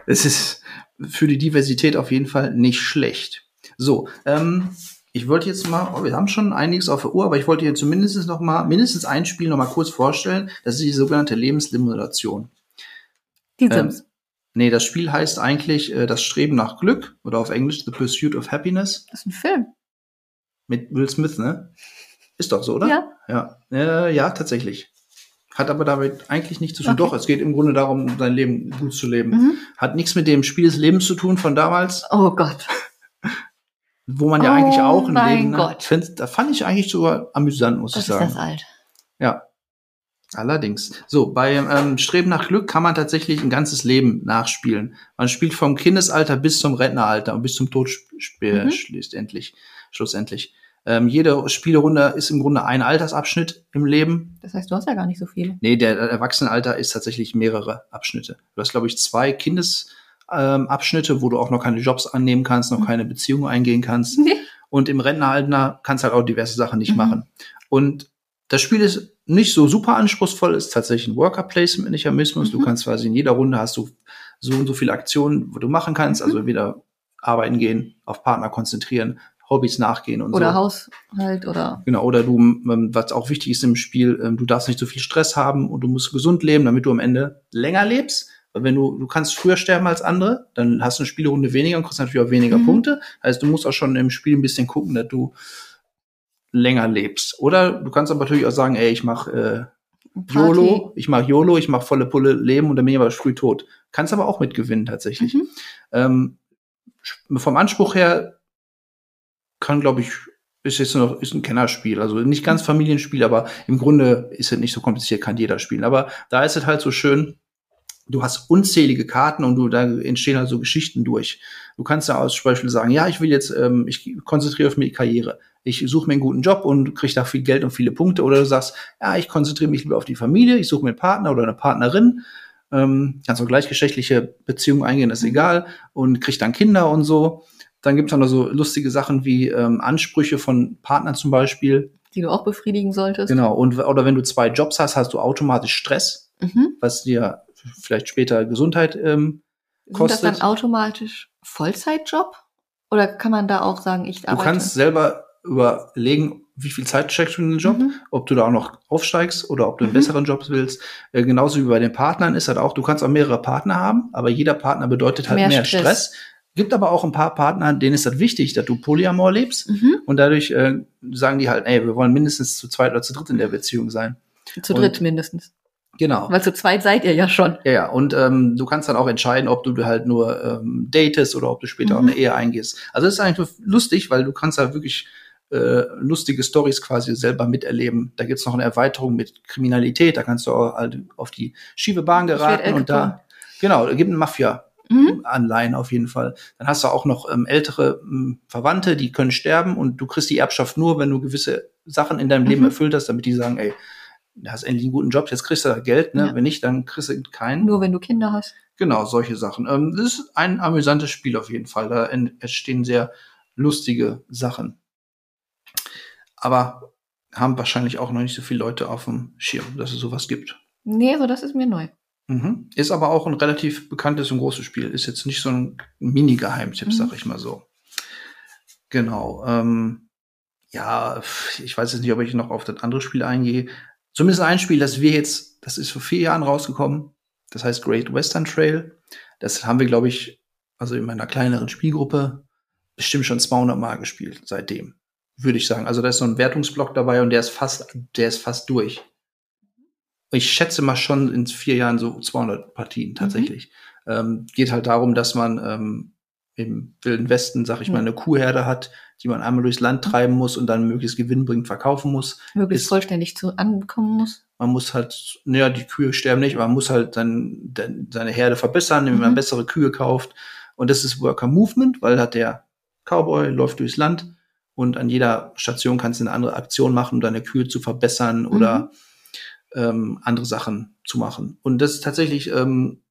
Es ist für die Diversität auf jeden Fall nicht schlecht. So, ähm, ich wollte jetzt mal, oh, wir haben schon einiges auf der Uhr, aber ich wollte hier zumindest noch mal, mindestens ein Spiel noch mal kurz vorstellen. Das ist die sogenannte Lebenslimulation. Die Ähm, Sims. Nee, das Spiel heißt eigentlich äh, das Streben nach Glück oder auf Englisch The Pursuit of Happiness Das ist ein Film. mit Will Smith, ne? Ist doch so, oder? Ja. Ja, äh, ja tatsächlich. Hat aber damit eigentlich nichts zu tun. Okay. Doch, es geht im Grunde darum, sein Leben gut zu leben. Mhm. Hat nichts mit dem Spiel des Lebens zu tun von damals, Oh Gott. Wo man ja Oh eigentlich auch ein Leben Gott. Find, da fand ich eigentlich sogar amüsant, muss Das ich ist sagen. das alt. Ja. Allerdings. So, bei ähm, Streben nach Glück kann man tatsächlich ein ganzes Leben nachspielen. Man spielt vom Kindesalter bis zum Rentneralter und bis zum Tod Mhm. schlussendlich. schlussendlich. Ähm, jede Spielrunde ist im Grunde ein Altersabschnitt im Leben. Das heißt, du hast ja gar nicht so viele. Nee, der Erwachsenenalter ist tatsächlich mehrere Abschnitte. Du hast, glaube ich, zwei Kindesabschnitte, ähm, Abschnitte, wo du auch noch keine Jobs annehmen kannst, noch Mhm. keine Beziehungen eingehen kannst. Nee. Und im Rentneralter kannst halt auch diverse Sachen nicht Mhm. machen. Und das Spiel ist nicht so super anspruchsvoll, ist tatsächlich ein Worker Placement Mechanismus. Du Mhm. kannst quasi in jeder Runde hast du so und so viele Aktionen, wo du machen kannst. Mhm. Also wieder arbeiten gehen, auf Partner konzentrieren, Hobbys nachgehen und Oder so. Haushalt oder. Genau, oder du, ähm, was auch wichtig ist im Spiel, ähm, du darfst nicht so viel Stress haben und du musst gesund leben, damit du am Ende länger lebst. Wenn du, du kannst früher sterben als andere, dann hast du eine Spielrunde weniger und kriegst natürlich auch weniger Mhm. Punkte. Heißt, du musst auch schon im Spiel ein bisschen gucken, dass du länger lebst. Oder du kannst aber natürlich auch sagen, ey, ich mach äh. YOLO, ich mach YOLO, ich mach volle Pulle Leben und dann bin ich aber früh tot. Kannst aber auch mitgewinnen tatsächlich. Mhm. Ähm, vom Anspruch her kann, glaube ich, ist jetzt noch ist ein Kennerspiel, also nicht ganz Familienspiel, aber im Grunde ist es nicht so kompliziert, kann jeder spielen. Aber da ist es halt so schön, du hast unzählige Karten und du da entstehen halt so Geschichten durch. Du kannst da zum Beispiel sagen, ja, ich will jetzt, ähm, ich konzentriere auf meine Karriere. Ich suche mir einen guten Job und kriege da viel Geld und viele Punkte. Oder du sagst, ja, ich konzentriere mich lieber auf die Familie, ich suche mir einen Partner oder eine Partnerin. Ähm, kannst auch gleichgeschlechtliche Beziehungen eingehen, das ist egal. Und krieg dann Kinder und so. Dann gibt's auch noch so lustige Sachen wie ähm, Ansprüche von Partnern zum Beispiel. Die du auch befriedigen solltest. Genau. Und, oder wenn du zwei Jobs hast, hast du automatisch Stress, Mhm. was dir vielleicht später Gesundheit ähm, Sind das dann Kostet- automatisch Vollzeitjob? Oder kann man da auch sagen, ich Du arbeite? kannst selber überlegen, wie viel Zeit steckst du in den Job, Mhm. ob du da auch noch aufsteigst oder ob du einen Mhm. besseren Job willst. Äh, genauso wie bei den Partnern ist halt auch, du kannst auch mehrere Partner haben, aber jeder Partner bedeutet halt Mehr mehr, Stress. Stress. Gibt aber auch ein paar Partner, denen ist das wichtig, dass du Polyamor lebst. Mhm. Und dadurch äh, sagen die halt, ey, wir wollen mindestens zu zweit oder zu dritt in der Beziehung sein. Zu Und- dritt mindestens. Genau. Weil zu zweit seid ihr ja schon. Ja, ja, und ähm, du kannst dann auch entscheiden, ob du halt nur ähm, datest oder ob du später auch Mhm. eine Ehe eingehst. Also das ist eigentlich lustig, weil du kannst da wirklich äh, lustige Stories quasi selber miterleben. Da gibt's noch eine Erweiterung mit Kriminalität, da kannst du auch halt auf die schiefe Bahn geraten und da, genau, da gibt ein Mafia. Mhm. Anleihen auf jeden Fall. Dann hast du auch noch ähm, ältere ähm, Verwandte, die können sterben und du kriegst die Erbschaft nur, wenn du gewisse Sachen in deinem Leben Mhm. erfüllt hast, damit die sagen, ey, du hast endlich einen guten Job, jetzt kriegst du da Geld, ne? Ja. Wenn nicht, dann kriegst du keinen. Nur wenn du Kinder hast. Genau, solche Sachen. Ähm, das ist ein amüsantes Spiel auf jeden Fall. Da en- entstehen sehr lustige Sachen. aber haben wahrscheinlich auch noch nicht so viele Leute auf dem Schirm, dass es sowas gibt. Nee, so das ist mir neu. Mhm. Ist aber auch ein relativ bekanntes und großes Spiel. Ist jetzt nicht so ein Mini-Geheimtipp, Mhm. sag ich mal so. Genau. Ähm, ja, ich weiß jetzt nicht, ob ich noch auf das andere Spiel eingehe. Zumindest ein Spiel, das wir jetzt, das ist vor vier Jahren rausgekommen. Das heißt Great Western Trail. Das haben wir, glaube ich, also in meiner kleineren Spielgruppe bestimmt schon 200 Mal gespielt seitdem, würde ich sagen. Also da ist so ein Wertungsblock dabei und der ist fast, der ist fast durch. Ich schätze mal schon in vier Jahren so 200 Partien tatsächlich. Ähm, geht halt darum, dass man ähm, im Wilden Westen, sag ich mal, Mhm. eine Kuhherde hat, die man einmal durchs Land treiben muss und dann möglichst gewinnbringend verkaufen muss. Möglichst Ist- vollständig zu ankommen muss. Man muss halt, naja, die Kühe sterben nicht, aber man muss halt dann, dann seine Herde verbessern, indem man Mhm. bessere Kühe kauft. Und das ist Worker Movement, weil hat der Cowboy läuft durchs Land und an jeder Station kannst du eine andere Aktion machen, um deine Kühe zu verbessern oder ähm, andere Sachen zu machen. Und das ist tatsächlich, ähm,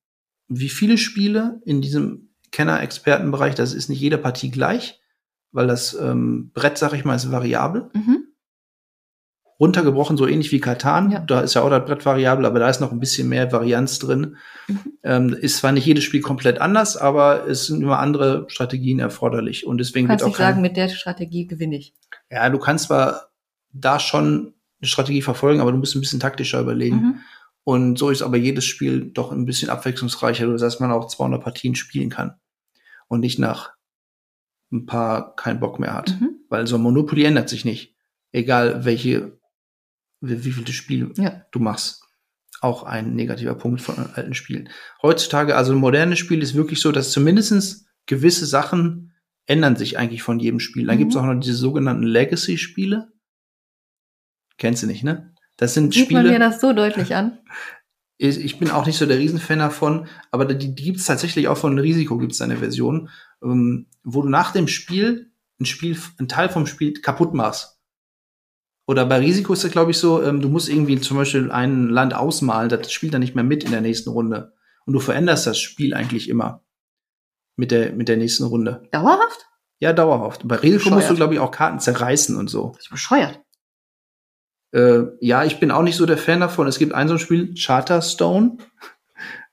wie viele Spiele in diesem Kenner-Expertenbereich, das ist nicht jede Partie gleich, weil das ähm, Brett, sag ich mal, ist variabel Mhm. runtergebrochen, so ähnlich wie Katan. Ja. Da ist ja auch das Brett variabel, aber da ist noch ein bisschen mehr Varianz drin. Mhm. Ähm, ist zwar nicht jedes Spiel komplett anders, aber es sind immer andere Strategien erforderlich. Und Du deswegen kannst wird nicht auch kein, sagen, mit der Strategie gewinne ich. Ja, du kannst zwar da schon eine Strategie verfolgen, aber du musst ein bisschen taktischer überlegen. Mhm. Und so ist aber jedes Spiel doch ein bisschen abwechslungsreicher, dass man auch 200 Partien spielen kann. Und nicht nach ein paar keinen Bock mehr hat. Mhm. Weil so ein Monopoly ändert sich nicht. Egal welche, wie, wie viele Spiel Ja. du machst. Auch ein negativer Punkt von alten Spielen. Heutzutage, also ein modernes Spiel ist wirklich so, dass zumindestens gewisse Sachen ändern sich eigentlich von jedem Spiel. Dann Mhm. gibt's auch noch diese sogenannten Legacy-Spiele. Kennst du nicht, ne? Das sind Sieht man mir Spiele, das so deutlich an? ich, ich bin auch nicht so der Riesenfan davon, aber die, die gibt's tatsächlich auch von Risiko gibt's eine Version, ähm, wo du nach dem Spiel ein Spiel, ein Teil vom Spiel kaputt machst. Oder bei Risiko ist das, glaube ich, so, ähm, du musst irgendwie zum Beispiel ein Land ausmalen, das spielt dann nicht mehr mit in der nächsten Runde. Und du veränderst das Spiel eigentlich immer mit der, mit der nächsten Runde. Dauerhaft? Ja, dauerhaft. Bei Risiko musst du, glaube ich, auch Karten zerreißen und so. Das ist bescheuert. Äh, ja, ich bin auch nicht so der Fan davon. Es gibt ein so ein Spiel, Charterstone.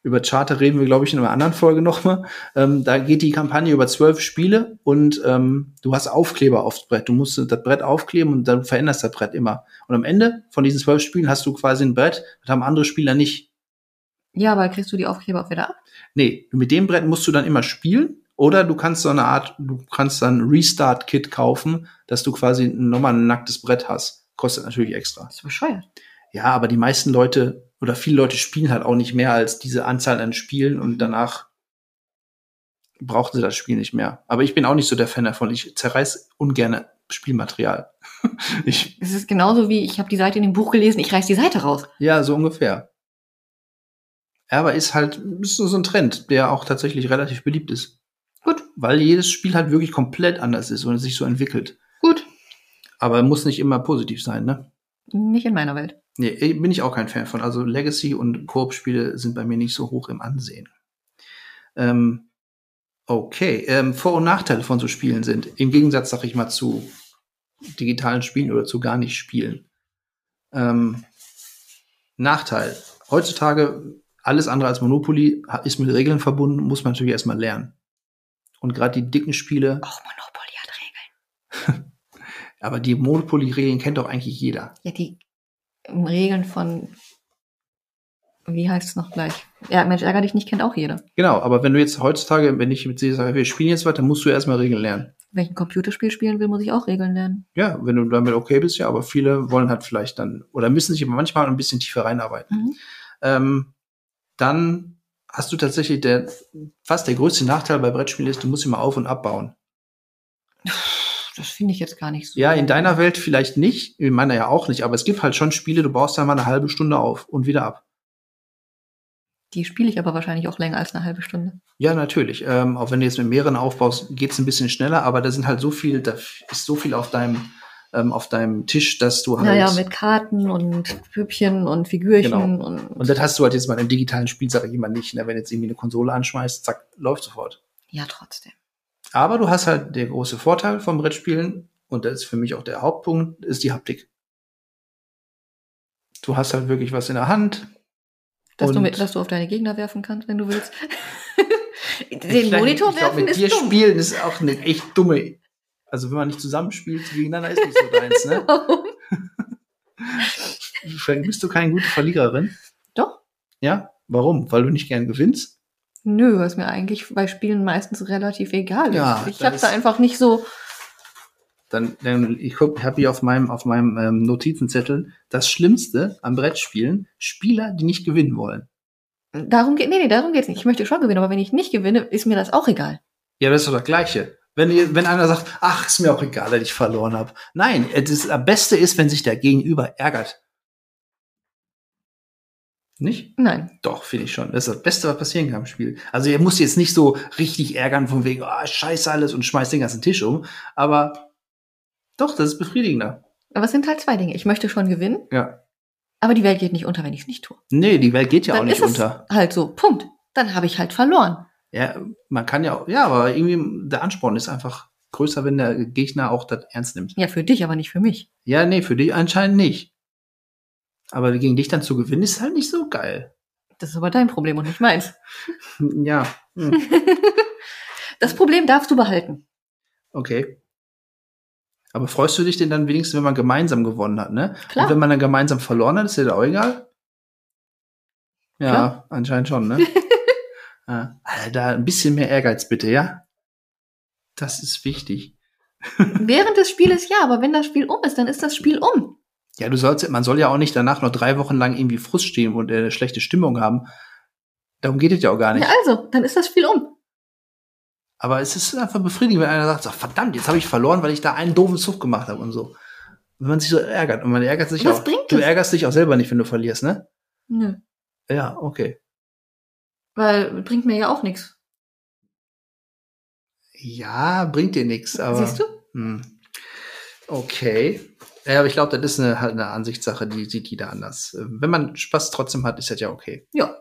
Über Charter reden wir, glaube ich, in einer anderen Folge nochmal. Ähm, da geht die Kampagne über zwölf Spiele und ähm, du hast Aufkleber aufs Brett. Du musst das Brett aufkleben und dann veränderst das Brett immer. Und am Ende von diesen zwölf Spielen hast du quasi ein Brett, das haben andere Spieler nicht. Ja, aber kriegst du die Aufkleber auch wieder ab? Nee, mit dem Brett musst du dann immer spielen. Oder du kannst so eine Art, du kannst dann ein Restart-Kit kaufen, dass du quasi nochmal ein nacktes Brett hast. Kostet natürlich extra. Das ist bescheuert. Ja, aber die meisten Leute oder viele Leute spielen halt auch nicht mehr als diese Anzahl an Spielen und danach brauchen sie das Spiel nicht mehr. Aber ich bin auch nicht so der Fan davon. Ich zerreiß ungerne Spielmaterial. ich, Es ist genauso wie, ich habe die Seite in dem Buch gelesen, ich reiß die Seite raus. ja, so ungefähr. Aber ist halt ist so ein Trend, der auch tatsächlich relativ beliebt ist. Gut, Weil jedes Spiel halt wirklich komplett anders ist und sich so entwickelt. gut. Aber muss nicht immer positiv sein, ne? Nicht in meiner Welt. Nee, bin ich auch kein Fan von. Also Legacy und Koop-Spiele sind bei mir nicht so hoch im Ansehen. Ähm, okay, ähm, Vor- und Nachteile von so Spielen sind, im Gegensatz, sag ich mal, zu digitalen Spielen oder zu gar nicht Spielen. Ähm, Nachteil. Heutzutage alles andere als Monopoly ist mit Regeln verbunden, muss man natürlich erstmal lernen. Und gerade die dicken Spiele, Auch Monopoly hat Regeln. aber die Monopoly-Regeln kennt doch eigentlich jeder. Ja, die Regeln von, wie heißt es noch gleich? Ja, Mensch, ärger dich nicht, kennt auch jeder. Genau, aber wenn du jetzt heutzutage, wenn ich mit dir sage, wir spielen jetzt weiter, musst du erstmal Regeln lernen. Wenn ich ein Computerspiel spielen will, muss ich auch Regeln lernen. Ja, wenn du damit okay bist, ja, aber viele wollen halt vielleicht dann, oder müssen sich manchmal ein bisschen tiefer reinarbeiten. Mhm. Ähm, dann hast du tatsächlich der, fast der größte Nachteil bei Brettspielen ist, du musst immer auf- und abbauen. Das finde ich jetzt gar nicht so. Ja, in deiner Welt vielleicht nicht, in meiner ja auch nicht, aber es gibt halt schon Spiele, du baust da mal eine halbe Stunde auf und wieder ab. Die spiele ich aber wahrscheinlich auch länger als eine halbe Stunde. Ja, natürlich. Ähm, auch wenn du jetzt mit mehreren aufbaust, geht's ein bisschen schneller, aber da sind halt so viel, da ist so viel auf deinem, ähm, auf deinem Tisch, dass du halt. Naja, mit Karten und Püppchen und Figürchen Genau. und, und das hast du halt jetzt bei einem digitalen Spiel, sag ich immer nicht. Ne? Wenn du jetzt irgendwie eine Konsole anschmeißt, zack, läuft sofort. ja, trotzdem. Aber du hast halt der große Vorteil vom Brettspielen und das ist für mich auch der Hauptpunkt, ist die Haptik. Du hast halt wirklich was in der Hand. Dass du, mit, dass du auf deine Gegner werfen kannst, wenn du willst. Den Monitor ich glaub, werfen mit ist dir dumm. spielen ist auch eine echt dumme. Also wenn man nicht zusammenspielt gegeneinander, ist nicht so deins, ne? Warum? Bist du keine gute Verliererin. Doch. Ja? Warum? Weil du nicht gern gewinnst? Nö, was mir eigentlich bei Spielen meistens relativ egal ist. Ja, ich das habe da einfach nicht so. Dann, dann ich habe hier auf meinem auf meinem ähm, Notizenzettel das Schlimmste am Brettspielen: Spieler, die nicht gewinnen wollen. Darum geht, nee, nee, darum geht's nicht. Ich möchte schon gewinnen, aber wenn ich nicht gewinne, ist mir das auch egal. Ja, das ist doch das Gleiche. Wenn, ihr- wenn einer sagt, ach, ist mir auch egal, dass ich verloren habe. Nein, das Beste ist, wenn sich der Gegenüber ärgert. Nicht? Nein. Doch, finde ich schon. Das ist das Beste, was passieren kann im Spiel. Also ihr müsst jetzt nicht so richtig ärgern von wegen, ah, scheiße alles und schmeißt den ganzen Tisch um. Aber doch, das ist befriedigender. Aber es sind halt zwei Dinge. Ich möchte schon gewinnen, Ja. aber die Welt geht nicht unter, wenn ich es nicht tue. Nee, die Welt geht ja auch Dann nicht ist unter. es halt so. Punkt. Dann habe ich halt verloren. Ja, man kann ja auch, ja, aber irgendwie der Ansporn ist einfach größer, wenn der Gegner auch das ernst nimmt. Ja, für dich, aber nicht für mich. Ja, nee, für dich anscheinend nicht. Aber gegen dich dann zu gewinnen, ist halt nicht so geil. Das ist aber dein Problem und nicht meins. Ja. Hm. Das Problem darfst du behalten. Okay. Aber freust du dich denn dann wenigstens, wenn man gemeinsam gewonnen hat, ne? Klar. Und wenn man dann gemeinsam verloren hat, ist dir da auch egal? Ja, Klar. anscheinend schon, ne? ja. Alter, da ein bisschen mehr Ehrgeiz bitte, ja? Das ist wichtig. Während des Spieles ja, aber wenn das Spiel um ist, dann ist das Spiel um. Ja, du sollst, man soll ja auch nicht danach noch drei Wochen lang irgendwie Frust stehen und äh, eine schlechte Stimmung haben. Darum geht es ja auch gar nicht. Ja, also, dann ist das Spiel um. Aber es ist einfach befriedigend, wenn einer sagt, so, verdammt, jetzt habe ich verloren, weil ich da einen doofen Zug gemacht habe und so. Wenn man sich so ärgert. Und man ärgert sich Was auch. bringt du es? ärgerst dich auch selber nicht, wenn du verlierst, ne? Nö. Ja, okay. Weil bringt mir ja auch nichts. Ja, bringt dir nichts, aber. Siehst du? Hm. Okay. Ja, aber ich glaube, das ist eine, halt eine Ansichtssache, die sieht jeder anders. Wenn man Spaß trotzdem hat, ist das ja okay. Ja.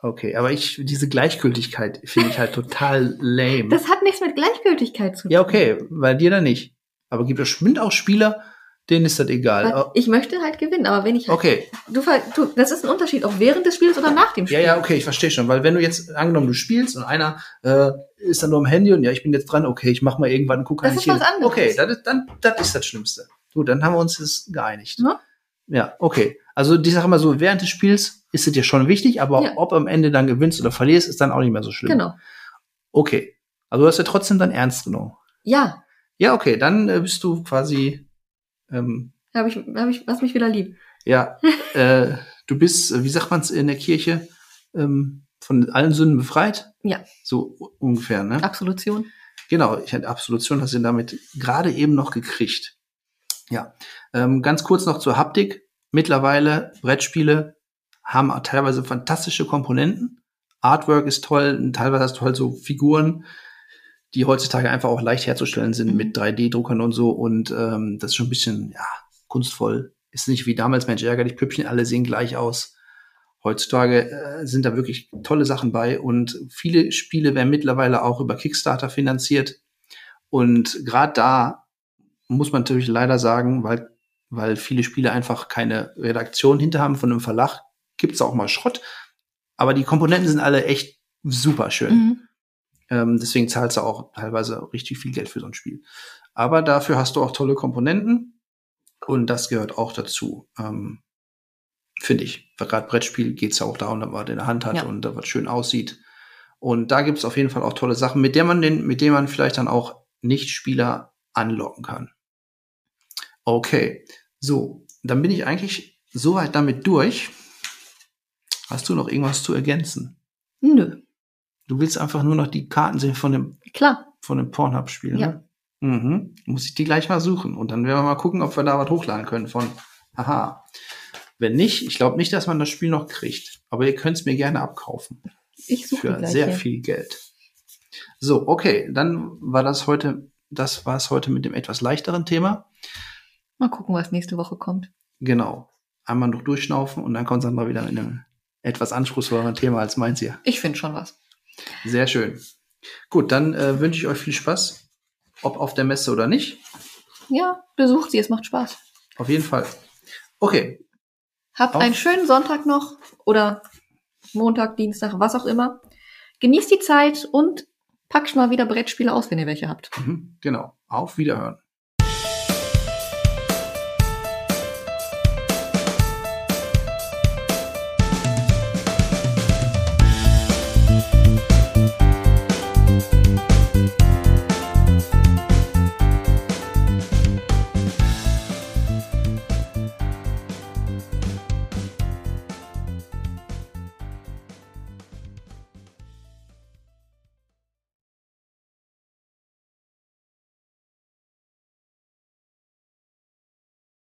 Okay, aber ich, diese Gleichgültigkeit finde ich halt total lame. Das hat nichts mit Gleichgültigkeit zu tun. ja, okay, bei dir dann nicht. Aber gibt es bestimmt auch Spieler, denen ist das egal. Weil Ich möchte halt gewinnen, aber wenn ich halt, Okay, du, du, das ist ein Unterschied, auch während des Spiels oder nach dem Spiel. ja, ja, okay, ich verstehe schon. Weil wenn du jetzt, angenommen, du spielst und einer äh, ist dann nur am Handy und ja, ich bin jetzt dran, okay, ich mach mal irgendwann, guck Das ein ist was anderes. Okay, das dann, das ist das Schlimmste. Gut, dann haben wir uns das geeinigt. Ja. Ja, okay. Also die Sache mal so, während des Spiels ist es dir schon wichtig, aber Ja. ob am Ende dann gewinnst oder verlierst, ist dann auch nicht mehr so schlimm. Genau. Okay. Also du hast ja trotzdem dann ernst genommen. Ja, Ja, okay, dann äh, bist du quasi, ähm, habe ich, hab ich, lass mich wieder lieb. ja, äh, du bist, äh, wie sagt man es in der Kirche, ähm, von allen Sünden befreit? Ja. So ungefähr, ne? Absolution. Genau, ich hatte Absolution, hast du damit gerade eben noch gekriegt. Ja, ähm, ganz kurz noch zur Haptik. Mittlerweile Brettspiele haben teilweise fantastische Komponenten. Artwork ist toll, und teilweise hast du halt so Figuren, die heutzutage einfach auch leicht herzustellen sind Mhm. mit 3D-Druckern und so. Und ähm, das ist schon ein bisschen ja, kunstvoll. Ist nicht wie damals Mensch ärgerlich, Püppchen, alle sehen gleich aus. Heutzutage äh, sind da wirklich tolle Sachen bei und viele Spiele werden mittlerweile auch über Kickstarter finanziert. Und gerade da muss man natürlich leider sagen, weil, weil viele Spiele einfach keine Redaktion hinter haben von einem Verlag, gibt's auch mal Schrott. Aber die Komponenten sind alle echt super schön. Mhm. Ähm, deswegen zahlst du auch teilweise richtig viel Geld für so ein Spiel. Aber dafür hast du auch tolle Komponenten und das gehört auch dazu. Ähm, Finde ich. Weil Gerade Brettspiel geht's ja auch darum, dass man in der Hand hat Ja. und da was schön aussieht. Und da gibt's auf jeden Fall auch tolle Sachen, mit der man den, mit denen man vielleicht dann auch Nicht-Spieler anlocken kann. Okay, so, dann bin ich eigentlich soweit damit durch. Hast du noch irgendwas zu ergänzen? Nö. Du willst einfach nur noch die Karten sehen von dem, Klar. von dem Pornhub-Spiel, Ja. ne? Mhm. Muss ich die gleich mal suchen. Und dann werden wir mal gucken, ob wir da was hochladen können von. Aha. Wenn nicht, ich glaube nicht, dass man das Spiel noch kriegt. Aber ihr könnt es mir gerne abkaufen. Ich suche Für sehr hier. viel Geld. So, okay. Dann war das heute, das war es heute mit dem etwas leichteren Thema. Mal gucken, was nächste Woche kommt. Genau. Einmal noch durchschnaufen und dann kommt Sandra wieder mit einem etwas anspruchsvolleren Thema als meins hier. Ich finde schon was. Sehr schön. Gut, dann äh, wünsche ich euch viel Spaß ob auf der Messe oder nicht. Ja, besucht sie, es macht Spaß. Auf jeden Fall. Okay, Habt Auf- einen schönen Sonntag noch oder Montag, Dienstag, was auch immer. Genießt die Zeit und packt mal wieder Brettspiele aus, wenn ihr welche habt. mhm, genau. Auf Wiederhören.